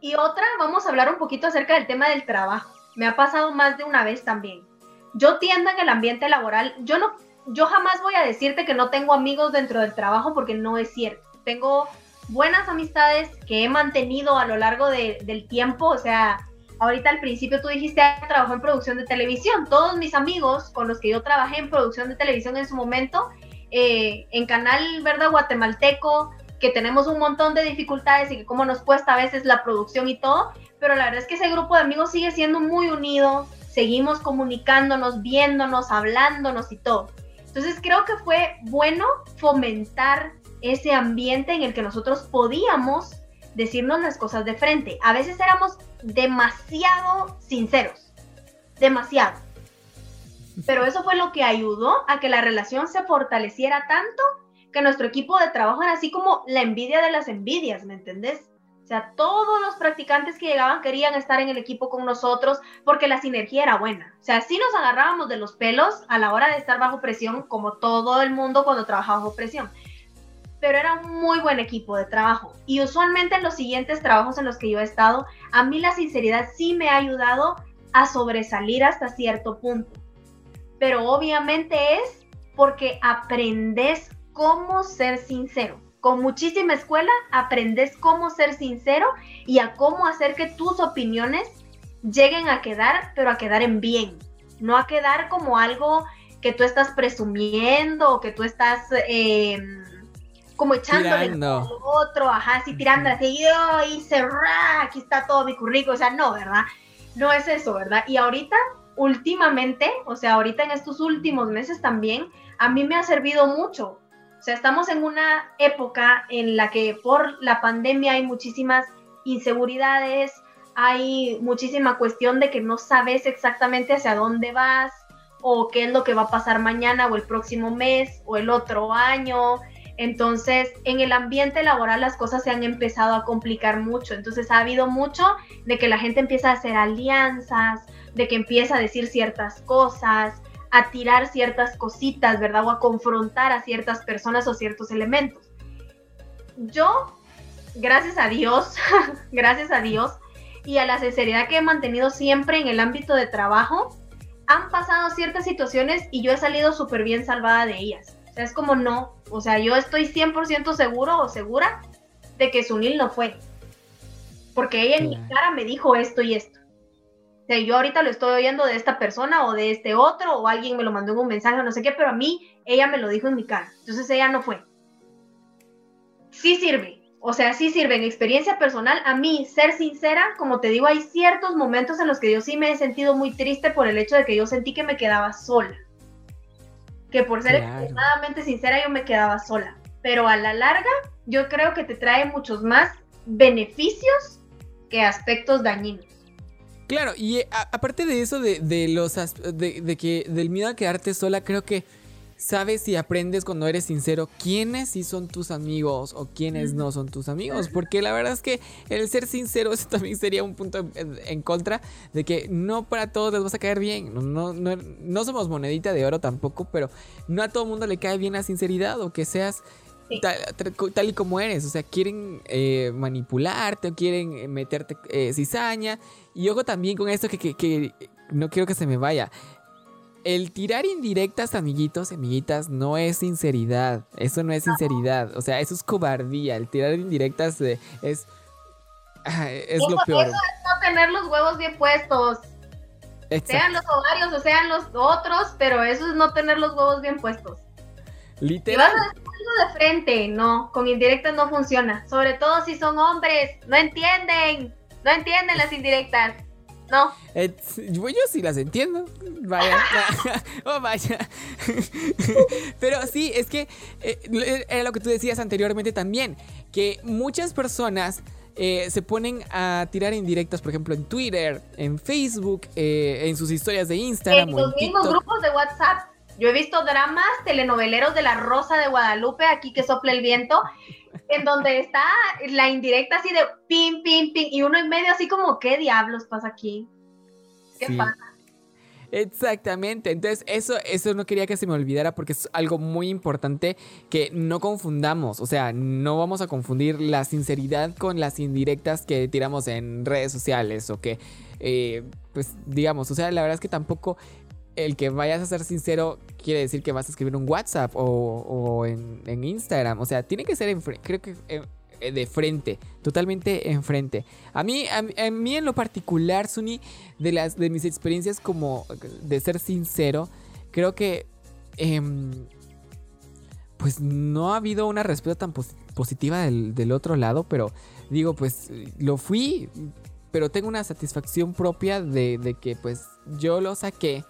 Y otra, vamos a hablar un poquito acerca del tema del trabajo. Me ha pasado más de una vez también. Yo tiendo en el ambiente laboral, yo no, yo jamás voy a decirte que no tengo amigos dentro del trabajo porque no es cierto. Tengo buenas amistades que he mantenido a lo largo del tiempo, o sea, ahorita al principio tú dijiste, ah, trabajo en producción de televisión. Todos mis amigos con los que yo trabajé en producción de televisión en su momento eh, en Canal Verde Guatemalteco, que tenemos un montón de dificultades y que cómo nos cuesta a veces la producción y todo, pero la verdad es que ese grupo de amigos sigue siendo muy unido, seguimos comunicándonos, viéndonos, hablándonos y todo. Entonces creo que fue bueno fomentar ese ambiente en el que nosotros podíamos decirnos las cosas de frente. A veces éramos demasiado sinceros, demasiado. Pero eso fue lo que ayudó a que la relación se fortaleciera tanto que nuestro equipo de trabajo era así como la envidia de las envidias, ¿me entendés? O sea, todos los practicantes que llegaban querían estar en el equipo con nosotros porque la sinergia era buena. O sea, sí nos agarrábamos de los pelos a la hora de estar bajo presión, como todo el mundo cuando trabaja bajo presión. Pero era un muy buen equipo de trabajo. Y usualmente en los siguientes trabajos en los que yo he estado, a mí la sinceridad sí me ha ayudado a sobresalir hasta cierto punto. Pero obviamente es porque aprendes cómo ser sincero con muchísima escuela aprendes cómo ser sincero y a cómo hacer que tus opiniones lleguen a quedar, pero a quedar en bien, no a quedar como algo que tú estás presumiendo o que tú estás em, como echándole al otro, ajá, así tirando así, yo hice, aquí está todo mi currículum, o sea, no, ¿verdad? No es eso, ¿verdad? Y ahorita, últimamente, o sea, ahorita en estos últimos meses también, a mí me ha servido mucho sea, estamos en una época en la que por la pandemia hay muchísimas inseguridades, hay muchísima cuestión de que no sabes exactamente hacia dónde vas o qué es lo que va a pasar mañana o el próximo mes o el otro año. Entonces, en el ambiente laboral las cosas se han empezado a complicar mucho. Entonces, ha habido mucho de que la gente empieza a hacer alianzas, de que empieza a decir ciertas cosas, a tirar ciertas cositas, ¿verdad? O a confrontar a ciertas personas o ciertos elementos. Yo, gracias a Dios, gracias a Dios y a la sinceridad que he mantenido siempre en el ámbito de trabajo, han pasado ciertas situaciones y yo he salido súper bien salvada de ellas. O sea, es como no, o sea, yo estoy 100% seguro o segura de que Sunil no fue. Porque ella en mi cara me dijo esto y esto. Sea, yo ahorita lo estoy oyendo de esta persona o de este otro, o alguien me lo mandó en un mensaje o no sé qué, pero a mí ella me lo dijo en mi cara. Entonces ella no fue. Sí sirve. O sea, sí sirve. En experiencia personal, a mí, ser sincera, como te digo, hay ciertos momentos en los que yo sí me he sentido muy triste por el hecho de que yo sentí que me quedaba sola. Que por ser extremadamente sincera, yo me quedaba sola. Pero a la larga, yo creo que te trae muchos más beneficios que aspectos dañinos. Claro, y eh, aparte de eso, de, los de, que del miedo a quedarte sola, creo que sabes y aprendes cuando eres sincero quiénes sí son tus amigos o quiénes no son tus amigos. Porque la verdad es que el ser sincero eso también sería un punto en, contra de que no para todos les vas a caer bien. No, no, no somos monedita de oro tampoco, pero no a todo mundo le cae bien la sinceridad o que seas Tal, y como eres, o sea, quieren eh, manipularte o quieren eh, meterte eh, cizaña. Y ojo también con esto que, que, no quiero que se me vaya. El tirar indirectas, amiguitos, amiguitas, no es sinceridad. Eso no es sinceridad. O sea, eso es cobardía. El tirar indirectas es, es lo peor. Eso es no tener los huevos bien puestos. Sean los ovarios o sean los otros, pero eso es no tener los huevos bien puestos. Literal de frente, no, con indirectas no funciona. Sobre todo si son hombres, no entienden, no entienden las indirectas. No. yo sí las entiendo. Vaya. oh, vaya. Pero sí, es que eh, era lo que tú decías anteriormente también. Que muchas personas eh, se ponen a tirar indirectas, por ejemplo, en Twitter, en Facebook, eh, en sus historias de Instagram. En los mismos grupos de WhatsApp. Yo he visto dramas telenoveleros de la Rosa de Guadalupe, aquí que sopla el viento, en donde está la indirecta así de pim, pim, pim, y uno en medio así como, ¿qué diablos pasa aquí? ¿Qué pasa? Exactamente, entonces eso, eso no quería que se me olvidara porque es algo muy importante que no confundamos, o sea, no vamos a confundir la sinceridad con las indirectas que tiramos en redes sociales o que, eh, pues digamos, o sea, la verdad es que tampoco el que vayas a ser sincero quiere decir que vas a escribir un WhatsApp o, en, Instagram. O sea, tiene que ser, en, creo que eh, de frente, totalmente enfrente. A mí, a, mí en lo particular, Suni, de, las, de mis experiencias como de ser sincero, creo que... Em, pues no ha habido una respuesta tan positiva del, otro lado, pero digo, pues lo fui, pero tengo una satisfacción propia de, de que pues yo lo saqué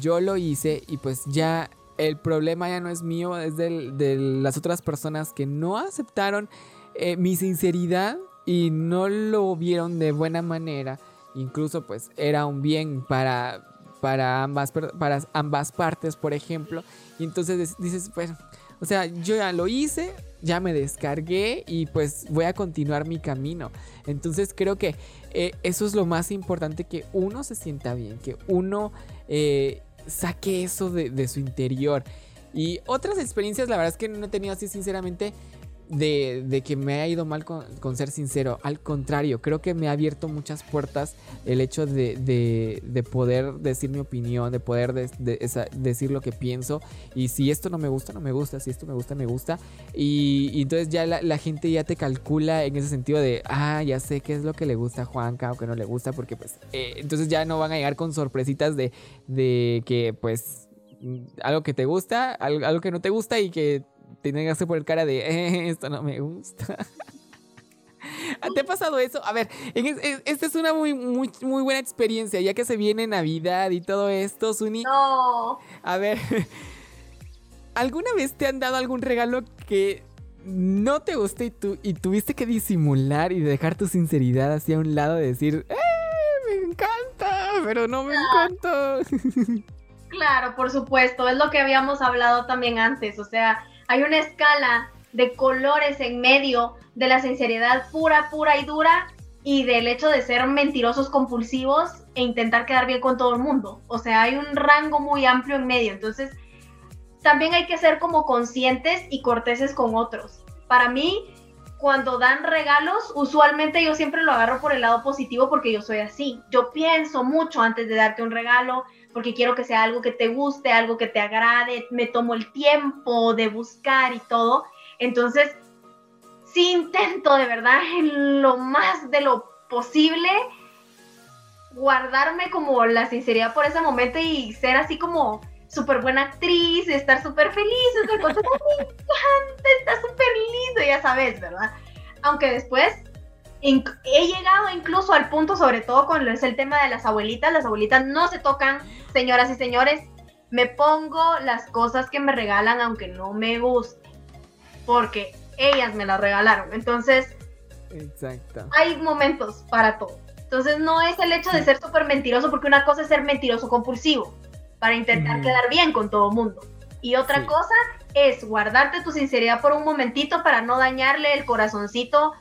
yo lo hice y pues ya el problema ya no es mío, es de las otras personas que no aceptaron eh, mi sinceridad y no lo vieron de buena manera. Incluso pues era un bien para, para, ambas, para ambas partes, por ejemplo. Y entonces dices, pues, O sea, yo ya lo hice, ya me descargué y pues voy a continuar mi camino. Entonces creo que eh, eso es lo más importante, que uno se sienta bien, que uno eh, saque eso de, de su interior. Y otras experiencias, la verdad es que no he tenido así, sinceramente, de, que me ha ido mal con, ser sincero. Al contrario, creo que me ha abierto muchas puertas el hecho de, poder decir mi opinión, de poder decir lo que pienso. Y si esto no me gusta, no me gusta. Si esto me gusta, me gusta. Y, entonces ya la, gente ya te calcula en ese sentido de, ah, ya sé qué es lo que le gusta a Juanca o que no le gusta. Porque pues, eh, entonces ya no van a llegar con sorpresitas de, de que pues algo que te gusta, algo, que no te gusta y que tengas que poner cara de eh, esto no me gusta. ¿Te ha pasado eso? A ver, esta es una muy, muy, muy buena experiencia, ya que se viene Navidad y todo esto, Suni. No. A ver, ¿alguna vez te han dado algún regalo que no te guste y, tú, y tuviste que disimular y dejar tu sinceridad hacia un lado de decir, ¡eh! Me encanta, pero no me encanta. Claro, por supuesto, es lo que habíamos hablado también antes, o sea, hay una escala de colores en medio de la sinceridad pura, pura y dura y del hecho de ser mentirosos compulsivos e intentar quedar bien con todo el mundo. O sea, hay un rango muy amplio en medio, entonces también hay que ser como conscientes y corteses con otros. Para mí, cuando dan regalos, usualmente yo siempre lo agarro por el lado positivo porque yo soy así. Yo pienso mucho antes de darte un regalo, porque quiero que sea algo que te guste, algo que te agrade, me tomo el tiempo de buscar y todo. Entonces, sí intento de verdad en lo más de lo posible guardarme como la sinceridad por ese momento y ser así como súper buena actriz, estar súper feliz, estar cosa, me encanta, está súper lindo, ya sabes, ¿verdad? Aunque después he llegado incluso al punto, sobre todo con es el tema de las abuelitas, las abuelitas no se tocan, señoras y señores, me pongo las cosas que me regalan aunque no me guste, porque ellas me las regalaron. Entonces, Exacto. hay momentos para todo. Entonces no es el hecho de ser súper mentiroso, porque una cosa es ser mentiroso compulsivo, para intentar quedar bien con todo el mundo. Y otra cosa es guardarte tu sinceridad por un momentito para no dañarle el corazoncito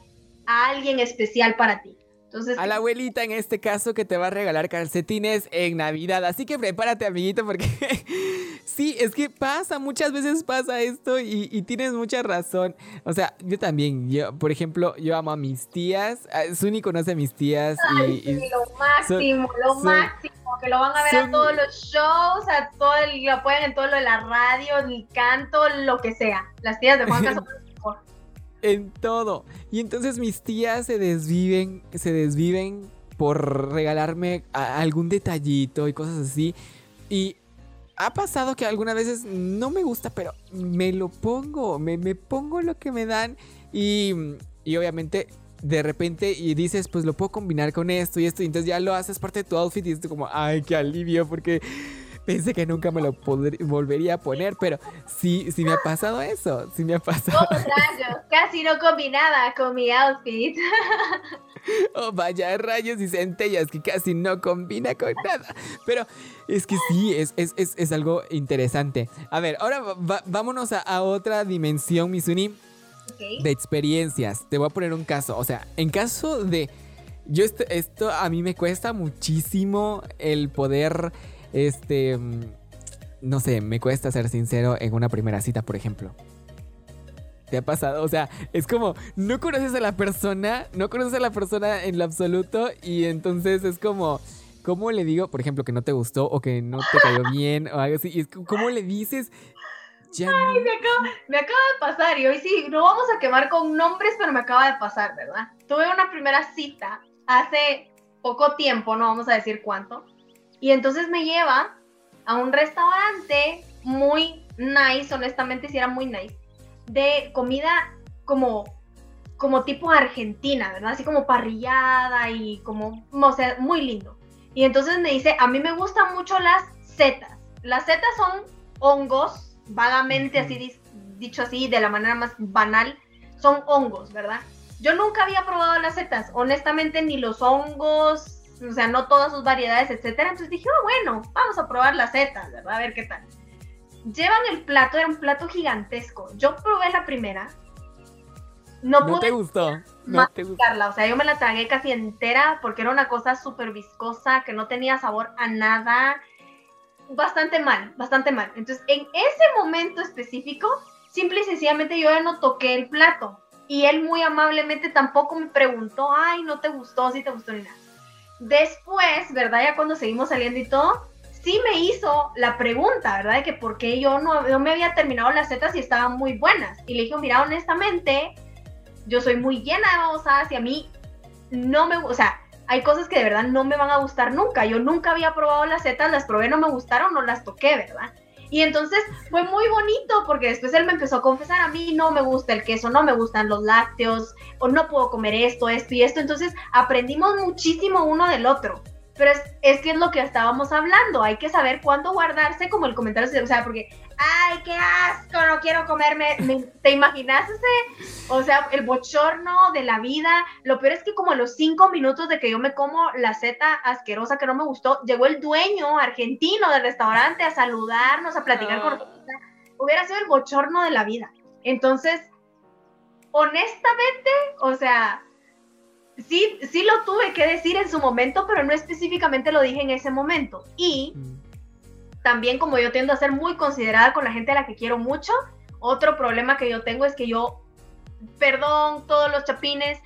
a alguien especial para ti. Entonces, a la abuelita en este caso que te va a regalar calcetines en Navidad. Así que prepárate, amiguito, porque sí, es que pasa, muchas veces pasa esto y, tienes mucha razón. O sea, yo también, yo, por ejemplo, yo amo a mis tías. Suni conoce a mis tías. y, lo máximo, lo máximo. Que lo van a ver a todos los shows, a todo el, lo pueden en todo lo de la radio, el canto, lo que sea. Las tías de Juan son en todo. Y entonces mis tías se desviven, se desviven por regalarme algún detallito y cosas así. Y ha pasado que algunas veces no me gusta, pero me lo pongo, me, me pongo lo que me dan y, y obviamente de repente y dices, pues lo puedo combinar con esto y esto, y entonces ya lo haces parte de tu outfit y es como, ay, qué alivio, porque pensé que nunca me lo volvería a poner, pero sí, sí me ha pasado eso, sí me ha pasado. Oh, rayos, casi no combinaba con mi outfit. Oh, vaya rayos y centellas que casi no combina con nada. Pero es que sí, es, es, algo interesante. A ver, ahora vámonos a, otra dimensión, Misuni. De experiencias. Te voy a poner un caso. O sea, en caso de. Yo esto, esto a mí me cuesta muchísimo el poder este, mm, no sé, me cuesta ser sincero en una primera cita, por ejemplo. ¿Te ha pasado? O sea, es como, no conoces a la persona, no conoces a la persona en lo absoluto y entonces es como, ¿cómo le digo, por ejemplo, que no te gustó o que no te cayó bien o algo así? Y es ¿cómo le dices? Ya Ay, me, acaba, me acaba de pasar y hoy sí, no vamos a quemar con nombres, pero me acaba de pasar, ¿verdad? Tuve una primera cita hace poco tiempo, no vamos a decir cuánto, y entonces me lleva a un restaurante muy nice, honestamente sí era muy nice, de comida como, como tipo argentina, ¿verdad? Así como parrillada y como, o sea, muy lindo. Y entonces me dice, a mí me gustan mucho las setas. Las setas son hongos, vagamente así dicho así, de la manera más banal, son hongos, ¿verdad? Yo nunca había probado las setas, honestamente ni los hongos o sea, no todas sus variedades, etcétera. Entonces dije, oh, bueno, vamos a probar las setas, ¿verdad? A ver qué tal. llevan el plato, era un plato gigantesco. Yo probé la primera. No, no te gustó. No te gustó. O sea, yo me la tragué casi entera porque era una cosa súper viscosa, que no tenía sabor a nada. Bastante mal, bastante mal. Entonces, en ese momento específico, simple y sencillamente yo ya no toqué el plato. Y él muy amablemente tampoco me preguntó, ay, no te gustó, si te gustó ni nada. Después, ¿verdad? Ya cuando seguimos saliendo y todo, sí me hizo la pregunta, ¿verdad? De que por qué yo no, me había terminado las setas y estaban muy buenas. Y le dije, mira, honestamente, yo soy muy llena de babosadas y a mí no me, o sea, hay cosas que de verdad no me van a gustar nunca. Yo nunca había probado las setas, las probé, no me gustaron, no las toqué, ¿verdad? Y entonces fue muy bonito porque después él me empezó a confesar, a mí no me gusta el queso, no me gustan los lácteos, o no puedo comer esto, esto y esto. Entonces aprendimos muchísimo uno del otro. Pero es, es que es lo que estábamos hablando, hay que saber cuándo guardarse como el comentario, o sea, porque, ay, qué asco, no quiero comerme, ¿te imaginas ese? O sea, el bochorno de la vida, lo peor es que como a los cinco minutos de que yo me como la seta asquerosa que no me gustó, llegó el dueño argentino del restaurante a saludarnos, a platicar con nosotros, hubiera sido el bochorno de la vida. Entonces, honestamente, o sea, sí, sí lo tuve que decir en su momento, pero no específicamente lo dije en ese momento. Y mm. También como yo tiendo a ser muy considerada con la gente a la que quiero mucho, otro problema que yo tengo es que yo, perdón, todos los chapines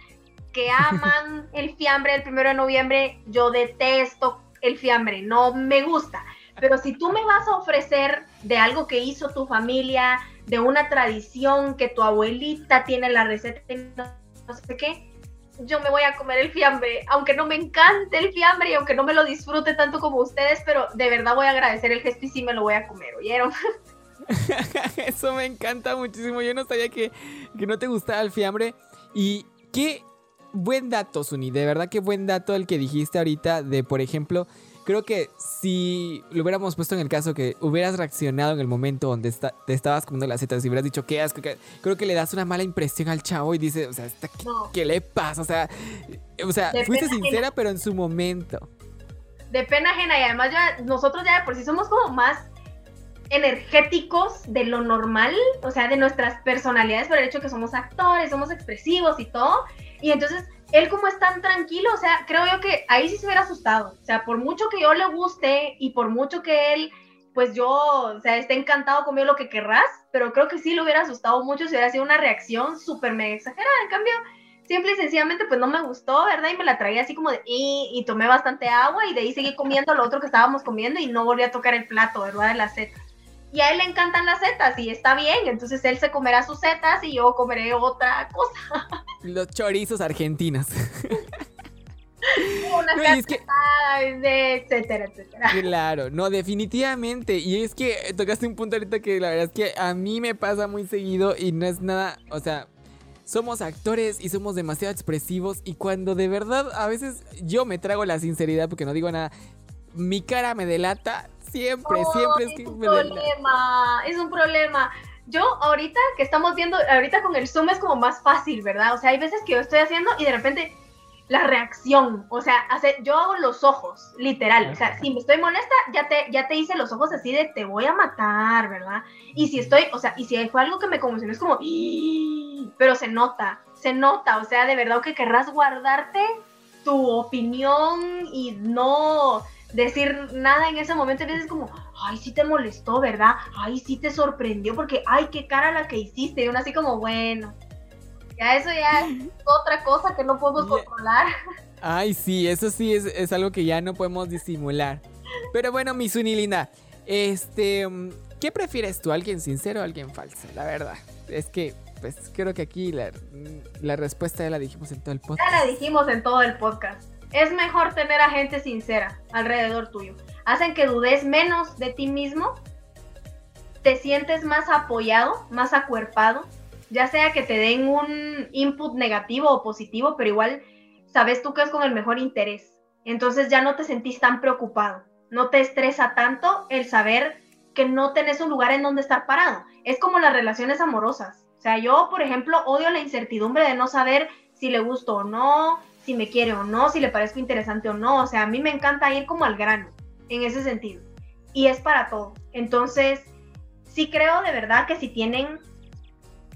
que aman el fiambre del primero de noviembre, yo detesto el fiambre, no me gusta. Pero si tú me vas a ofrecer de algo que hizo tu familia, de una tradición que tu abuelita tiene la receta, no sé qué, yo me voy a comer el fiambre, aunque no me encante el fiambre y aunque no me lo disfrute tanto como ustedes, pero de verdad voy a agradecer el gesto y sí me lo voy a comer, ¿oyeron? Eso me encanta muchísimo. Yo no sabía que, que no te gustaba el fiambre. Y qué buen dato, Suni. De verdad, qué buen dato el que dijiste ahorita de, por ejemplo, creo que si lo hubiéramos puesto en el caso que hubieras reaccionado en el momento donde te estabas comiendo las setas y hubieras dicho qué asco, creo que le das una mala impresión al chavo y dice, o sea, ¿qué, le pasa? O sea, o sea fuiste sincera, pero en su momento. De pena ajena y además ya nosotros ya de por sí somos como más energéticos de lo normal, o sea, de nuestras personalidades por el hecho que somos actores, somos expresivos y todo. Y entonces él como es tan tranquilo, o sea, creo yo que ahí sí se hubiera asustado. O sea, por mucho que yo le guste y por mucho que él, pues yo, o sea, esté encantado conmigo lo que querrás, pero creo que sí le hubiera asustado mucho si hubiera sido una reacción súper mega exagerada. En cambio, simple y sencillamente, pues no me gustó, ¿verdad? Y me la traía así como de, y, y tomé bastante agua y de ahí seguí comiendo lo otro que estábamos comiendo y no volví a tocar el plato, ¿verdad? De la seta y a él le encantan las setas y está bien, entonces él se comerá sus setas y yo comeré otra cosa. Los chorizos argentinos. Una no, etcétera, etcétera. Claro, no, definitivamente. Y es que tocaste un punto ahorita que la verdad es que a mí me pasa muy seguido y no es nada, o sea, somos actores y somos demasiado expresivos y cuando de verdad a veces yo me trago la sinceridad porque no digo nada, mi cara me delata, Siempre, siempre es, que un problema, es un problema. Yo ahorita que estamos viendo, ahorita con el Zoom es como más fácil, ¿verdad? O sea, hay veces que yo estoy haciendo y de repente la reacción, o sea, hace, yo hago los ojos, literal, o sea, si me estoy molesta, ya te, ya te hice los ojos así de te voy a matar, ¿verdad? Y si estoy, o sea, y si fue algo que me conmocionó, es como, pero se nota, se nota, o sea, de verdad que querrás guardarte tu opinión y no, decir nada en ese momento y veces como, ay, sí te molestó, ¿verdad? Ay, sí te sorprendió porque, ay, qué cara la que hiciste. Y uno así como, bueno, ya eso ya es otra cosa que no podemos controlar. Ay, sí, eso sí es, algo que ya no podemos disimular. Pero bueno, mi Linda, este, ¿qué prefieres tú, alguien sincero o alguien falso? La verdad, es que pues creo que aquí la, la respuesta ya la dijimos en todo el podcast. Ya la dijimos en todo el podcast. Es mejor tener a gente sincera alrededor tuyo. Hacen que dudes menos de ti mismo, te sientes más apoyado, más acuerpado, ya sea que te den un input negativo o positivo, pero igual sabes tú que es con el mejor interés. Entonces ya no te sentís tan preocupado, no te estresa tanto el saber que no tenés un lugar en donde estar parado. Es como las relaciones amorosas. O sea, yo, por ejemplo, odio la incertidumbre de no saber si le gusto o no, si me quiere o no, si le parezco interesante o no. O sea, a mí me encanta ir como al grano, en ese sentido. Y es para todo. Entonces, sí creo de verdad que si tienen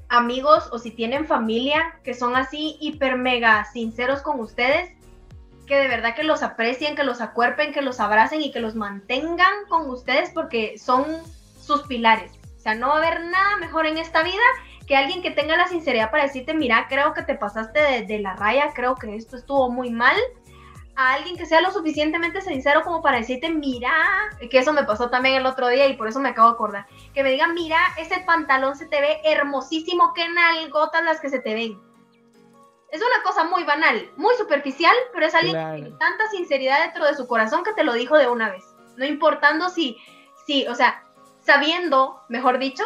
amigos o si tienen familia que son así hiper mega sinceros con ustedes, que de verdad que los aprecien, que los acuerpen, que los abracen y que los mantengan con ustedes porque son sus pilares. O sea, no va a haber nada mejor en esta vida que alguien que tenga la sinceridad para decirte, mira, creo que te pasaste de, la raya, creo que esto estuvo muy mal. A alguien que sea lo suficientemente sincero como para decirte, mira, que eso me pasó también el otro día y por eso me acabo de acordar. Que me diga, mira, ese pantalón se te ve hermosísimo, qué nalgotas las que se te ven. Es una cosa muy banal, muy superficial, pero es alguien que tiene tanta sinceridad dentro de su corazón que te lo dijo de una vez. No importando si, si, o sea, sabiendo, mejor dicho,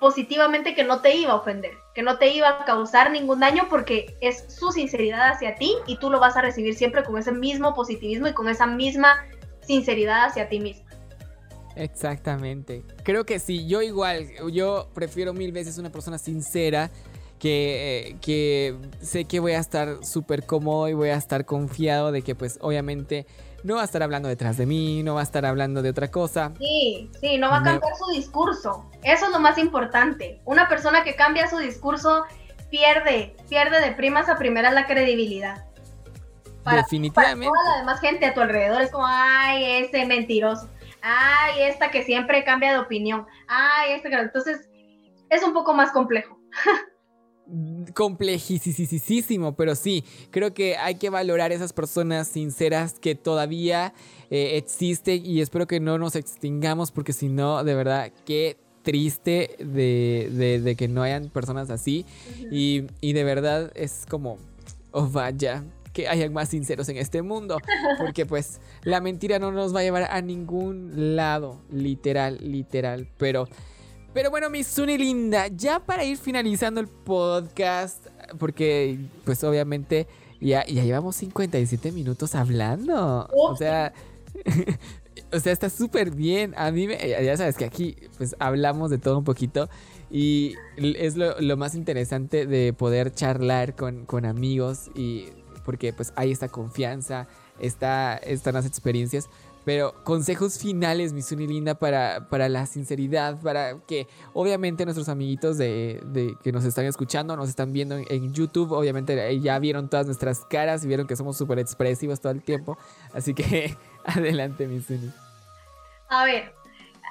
positivamente que no te iba a ofender, que no te iba a causar ningún daño porque es su sinceridad hacia ti y tú lo vas a recibir siempre con ese mismo positivismo y con esa misma sinceridad hacia ti mismo. Exactamente. Creo que sí, yo igual, yo prefiero mil veces una persona sincera que, que sé que voy a estar súper cómodo y voy a estar confiado de que pues obviamente no va a estar hablando detrás de mí, no va a estar hablando de otra cosa. Sí, sí, no va a cambiar su discurso. Eso es lo más importante. Una persona que cambia su discurso pierde, pierde de primas a primeras la credibilidad. Definitivamente. Para toda la demás gente a tu alrededor es como, ay, ese mentiroso. Ay, esta que siempre cambia de opinión. Ay, este que... Entonces, es un poco más complejo. complejísimo, pero sí, creo que hay que valorar esas personas sinceras que todavía eh, existen y espero que no nos extingamos porque si no, de verdad, qué triste de, que no hayan personas así. Y, de verdad es como, oh vaya, que hayan más sinceros en este mundo, porque pues la mentira no nos va a llevar a ningún lado, literal, literal, pero... Pero bueno, mi Suni linda, ya para ir finalizando el podcast, porque pues obviamente ya, ya llevamos 57 minutos hablando. O sea, o sea, está súper bien. A mí, me, ya sabes que aquí pues hablamos de todo un poquito y es lo, más interesante de poder charlar con, con, amigos y porque pues hay esta confianza, está, están las experiencias. Pero consejos finales, mi Suni linda, para, para la sinceridad, para que obviamente nuestros amiguitos de, que nos están escuchando, nos están viendo en, YouTube, obviamente ya vieron todas nuestras caras y vieron que somos súper expresivos todo el tiempo. Así que adelante, mi Suni. A ver,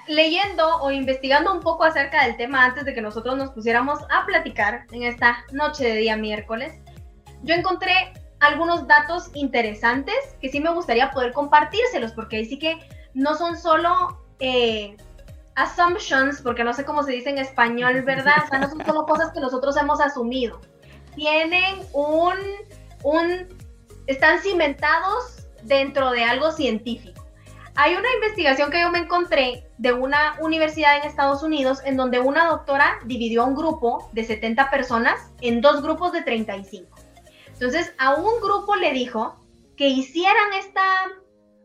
leyendo o investigando un poco acerca del tema antes de que nosotros nos pusiéramos a platicar en esta noche de día miércoles, yo encontré algunos datos interesantes que sí me gustaría poder compartírselos, porque ahí sí que no son solo eh, assumptions, porque no sé cómo se dice en español, ¿verdad? O sea, no son solo cosas que nosotros hemos asumido. Tienen un, un, están cimentados dentro de algo científico. Hay una investigación que yo me encontré de una universidad en Estados Unidos en donde una doctora dividió un grupo de 70 personas en dos grupos de 35. Entonces, a un grupo le dijo que hicieran esta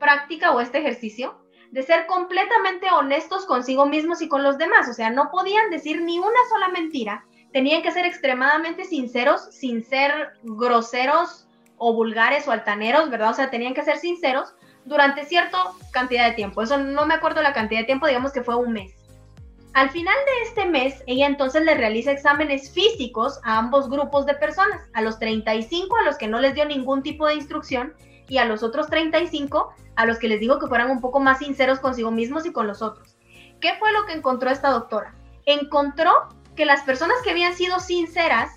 práctica o este ejercicio de ser completamente honestos consigo mismos y con los demás. O sea, no podían decir ni una sola mentira. Tenían que ser extremadamente sinceros, sin ser groseros o vulgares o altaneros, ¿verdad? O sea, tenían que ser sinceros durante cierta cantidad de tiempo. Eso no me acuerdo la cantidad de tiempo, digamos que fue un mes. Al final de este mes, ella entonces le realiza exámenes físicos a ambos grupos de personas, a los 35 a los que no les dio ningún tipo de instrucción y a los otros 35 a los que les dijo que fueran un poco más sinceros consigo mismos y con los otros. ¿Qué fue lo que encontró esta doctora? Encontró que las personas que habían sido sinceras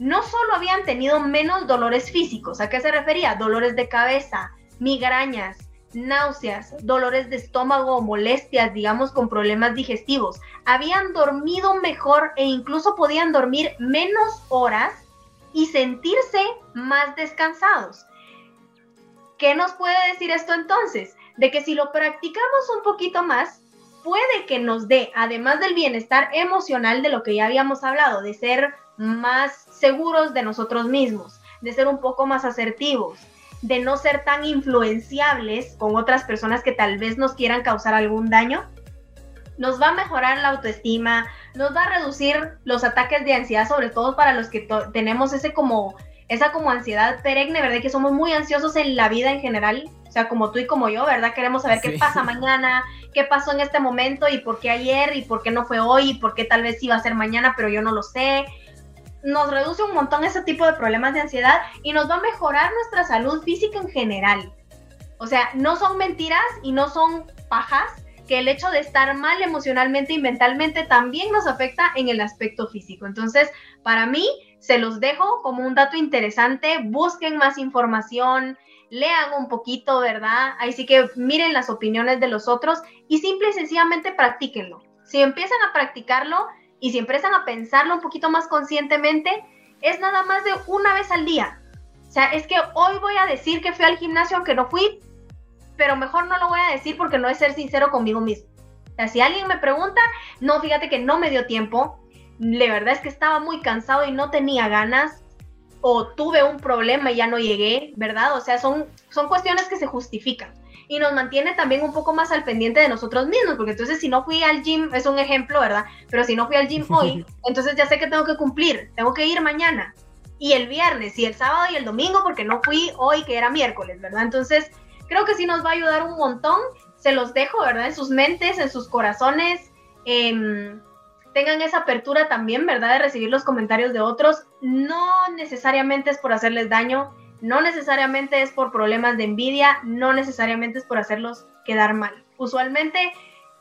no solo habían tenido menos dolores físicos, ¿a qué se refería? Dolores de cabeza, migrañas, náuseas, dolores de estómago, molestias, digamos, con problemas digestivos. Habían dormido mejor e incluso podían dormir menos horas y sentirse más descansados. ¿Qué nos puede decir esto entonces? De que si lo practicamos un poquito más, puede que nos dé, además del bienestar emocional de lo que ya habíamos hablado, de ser más seguros de nosotros mismos, de ser un poco más asertivos, de no ser tan influenciables con otras personas que tal vez nos quieran causar algún daño, nos va a mejorar la autoestima, nos va a reducir los ataques de ansiedad, sobre todo para los que tenemos ese como esa como ansiedad perenne, ¿verdad? Que somos muy ansiosos en la vida en general, O sea, como tú y como yo, ¿verdad? Queremos saber qué pasa mañana, qué pasó en este momento y por qué ayer y por qué no fue hoy y por qué tal vez iba a ser mañana, pero yo no lo sé. Nos reduce un montón ese tipo de problemas de ansiedad y nos va a mejorar nuestra salud física en general. O sea, no son mentiras y no son pajas que el hecho de estar mal emocionalmente y mentalmente también nos afecta en el aspecto físico. Entonces, para mí, se los dejo como un dato interesante. Busquen más información, lean un poquito, ¿verdad? Ahí sí que miren las opiniones de los otros y simple y sencillamente practíquenlo. Si empiezan a practicarlo y si empiezan a pensarlo un poquito más conscientemente, es nada más de una vez al día. O sea, es que hoy voy a decir que fui al gimnasio aunque no fui, pero mejor no lo voy a decir porque no es ser sincero conmigo mismo. O sea, si alguien me pregunta, no, fíjate que no me dio tiempo, la verdad es que estaba muy cansado y no tenía ganas, o tuve un problema y ya no llegué, ¿verdad? O sea, son, son cuestiones que se justifican y nos mantiene también un poco más al pendiente de nosotros mismos, porque entonces si no fui al gym, es un ejemplo, ¿verdad? Pero si no fui al gym hoy, entonces ya sé que tengo que cumplir, tengo que ir mañana y el viernes y el sábado y el domingo porque no fui hoy que era miércoles, ¿verdad? Entonces creo que sí nos va a ayudar un montón, se los dejo, ¿verdad? En sus mentes, en sus corazones. Eh, tengan esa apertura también, ¿verdad? De recibir los comentarios de otros. No necesariamente es por hacerles daño, no necesariamente es por problemas de envidia, no necesariamente es por hacerlos quedar mal. Usualmente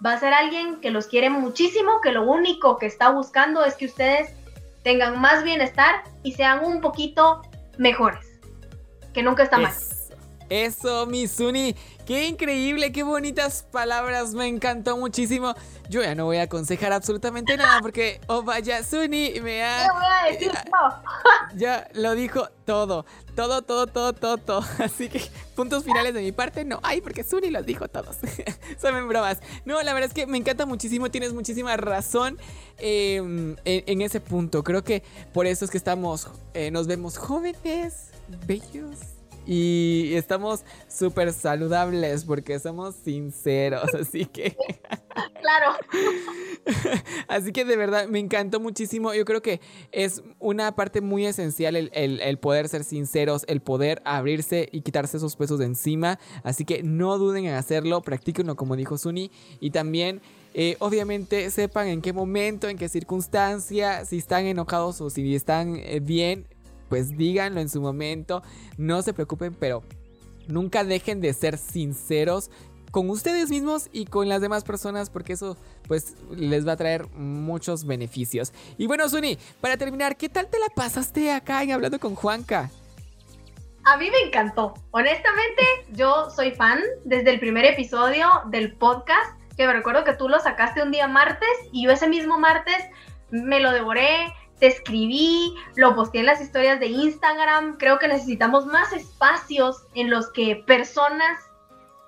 va a ser alguien que los quiere muchísimo, que lo único que está buscando es que ustedes tengan más bienestar y sean un poquito mejores, que nunca está mal. Eso, Mizuni. Qué increíble, qué bonitas palabras. Me encantó muchísimo. Yo ya no voy a aconsejar absolutamente nada porque oh vaya Suni me ha. voy a decir Ya lo dijo todo. Todo, todo, todo, todo, todo. Así que puntos finales de mi parte no hay porque Suni los dijo todos. Son bromas. No, la verdad es que me encanta muchísimo. Tienes muchísima razón em, en, ese punto. Creo que por eso es que estamos. Eh, nos vemos jóvenes, bellos y estamos súper saludables porque somos sinceros, así que... claro. así que de verdad me encantó muchísimo. Yo creo que es una parte muy esencial el, poder ser sinceros, el poder abrirse y quitarse esos pesos de encima. Así que no duden en hacerlo, practíquenlo como dijo Suni. Y también... Eh, obviamente sepan en qué momento, en qué circunstancia, si están enojados o si están eh, bien, pues díganlo en su momento, no se preocupen, pero nunca dejen de ser sinceros con ustedes mismos y con las demás personas porque eso pues les va a traer muchos beneficios. Y bueno, Suni, para terminar, ¿qué tal te la pasaste acá en hablando con Juanca? A mí me encantó. Honestamente, yo soy fan desde el primer episodio del podcast, que me recuerdo que tú lo sacaste un día martes y yo ese mismo martes me lo devoré, te escribí, lo posteé en las historias de Instagram. Creo que necesitamos más espacios en los que personas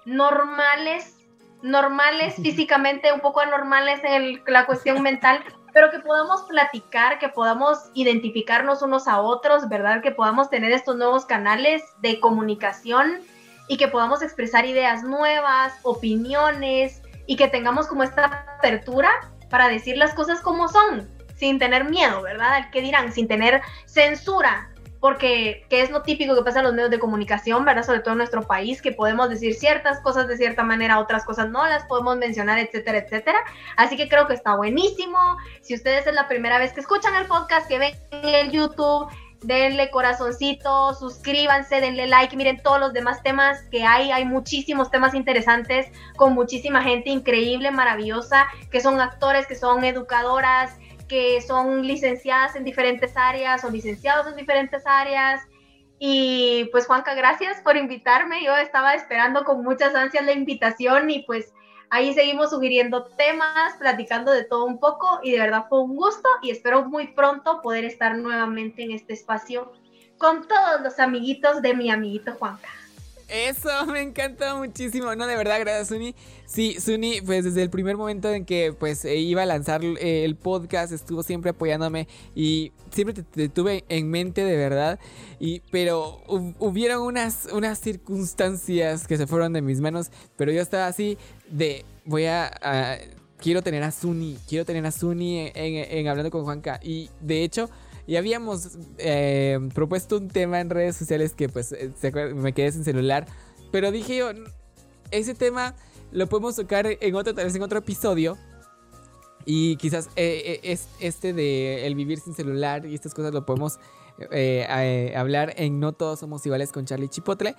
normales, normales físicamente, un poco anormales en la cuestión mental, pero que podamos platicar, que podamos identificarnos unos a otros, ¿verdad? Que podamos tener estos nuevos canales de comunicación y que podamos expresar ideas nuevas, opiniones y que tengamos como esta apertura para decir las cosas como son, sin tener miedo, ¿verdad? Que dirán, sin tener censura, porque que es lo típico que pasa en los medios de comunicación, ¿verdad? Sobre todo en nuestro país, que podemos decir ciertas cosas de cierta manera, otras cosas no las podemos mencionar, etcétera, etcétera. Así que creo que está buenísimo. Si ustedes es la primera vez que escuchan el podcast, que ven el YouTube, denle corazoncito, suscríbanse, denle like, miren todos los demás temas que hay, hay muchísimos temas interesantes con muchísima gente increíble, maravillosa, que son actores, que son educadoras, que son licenciadas en diferentes áreas o licenciados en diferentes áreas. Y pues Juanca, gracias por invitarme. Yo estaba esperando con muchas ansias la invitación y pues ahí seguimos sugiriendo temas, platicando de todo un poco y de verdad fue un gusto y espero muy pronto poder estar nuevamente en este espacio con todos los amiguitos de mi amiguito Juanca. Eso, me encanta muchísimo. No, de verdad, gracias, Suni. Sí, Suni, pues desde el primer momento en que pues eh, iba a lanzar eh, el podcast, estuvo siempre apoyándome y siempre te, tuve en mente de verdad. Y, pero hubieron unas, unas circunstancias que se fueron de mis manos, pero yo estaba así de, voy a... quiero tener a Suni, quiero tener a Suni en Hablando con Juanca. Y de hecho y habíamos eh, propuesto un tema en redes sociales que pues eh, me quedé sin celular. pero dije yo, ese tema lo podemos tocar en otro, tal vez en otro episodio. Y quizás eh, es este de el vivir sin celular y estas cosas lo podemos eh, hablar en No Todos Somos Iguales con Charlie Chipotle.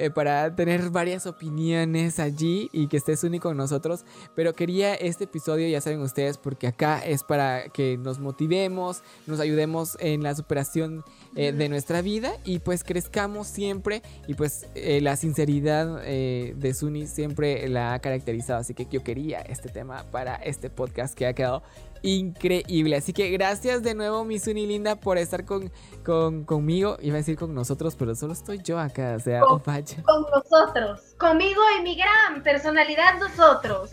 Eh, para tener varias opiniones allí y que estés único con nosotros. Pero quería este episodio, ya saben ustedes, porque acá es para que nos motivemos, nos ayudemos en la superación eh, de nuestra vida y pues crezcamos siempre. Y pues eh, la sinceridad de Suni siempre la ha caracterizado. Así que yo quería este tema para este podcast que ha quedado increíble. Así que gracias de nuevo, mi Suni linda, por estar con, con, conmigo. Iba a decir con nosotros, pero solo estoy yo acá. O sea, con, con nosotros. Conmigo y mi gran personalidad, nosotros.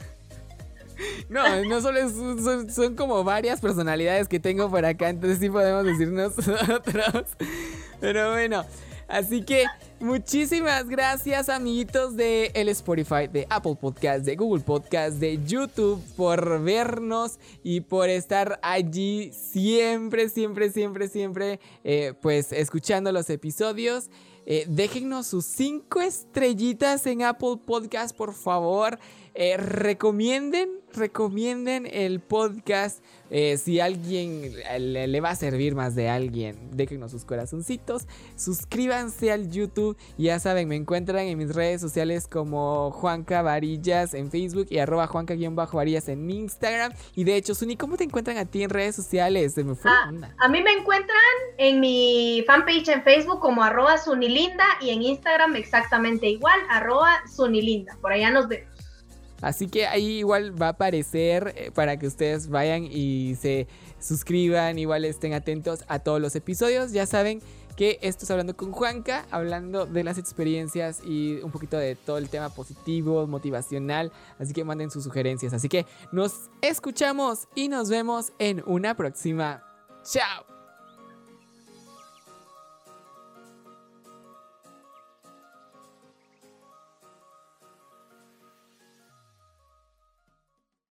No, no solo es, son, como varias personalidades que tengo por acá, entonces sí podemos decir nosotros. Pero bueno, así que muchísimas gracias amiguitos de el Spotify, de Apple Podcast, de Google Podcast, de YouTube por vernos y por estar allí siempre, siempre, siempre, siempre, eh, pues escuchando los episodios. Eh, déjennos sus 5 estrellitas en Apple Podcast, por favor. Eh, recomienden, recomienden el podcast. Eh, si alguien le, va a servir más de alguien, déjenos sus corazoncitos. Suscríbanse al YouTube. Ya saben, me encuentran en mis redes sociales como Juanca Varillas en Facebook y arroba Juanca-Varillas en Instagram. Y de hecho, Suni, ¿cómo te encuentran a ti en redes sociales? Se me fue ah, A mí me encuentran en mi fanpage en Facebook como arroba Sunilinda y en Instagram exactamente igual, arroba Sunilinda. Por allá nos vemos. Así que ahí igual va a aparecer eh, para que ustedes vayan y se suscriban, igual estén atentos a todos los episodios. Ya saben que esto es hablando con Juanca, hablando de las experiencias y un poquito de todo el tema positivo, motivacional. Así que manden sus sugerencias. Así que nos escuchamos y nos vemos en una próxima. Chao.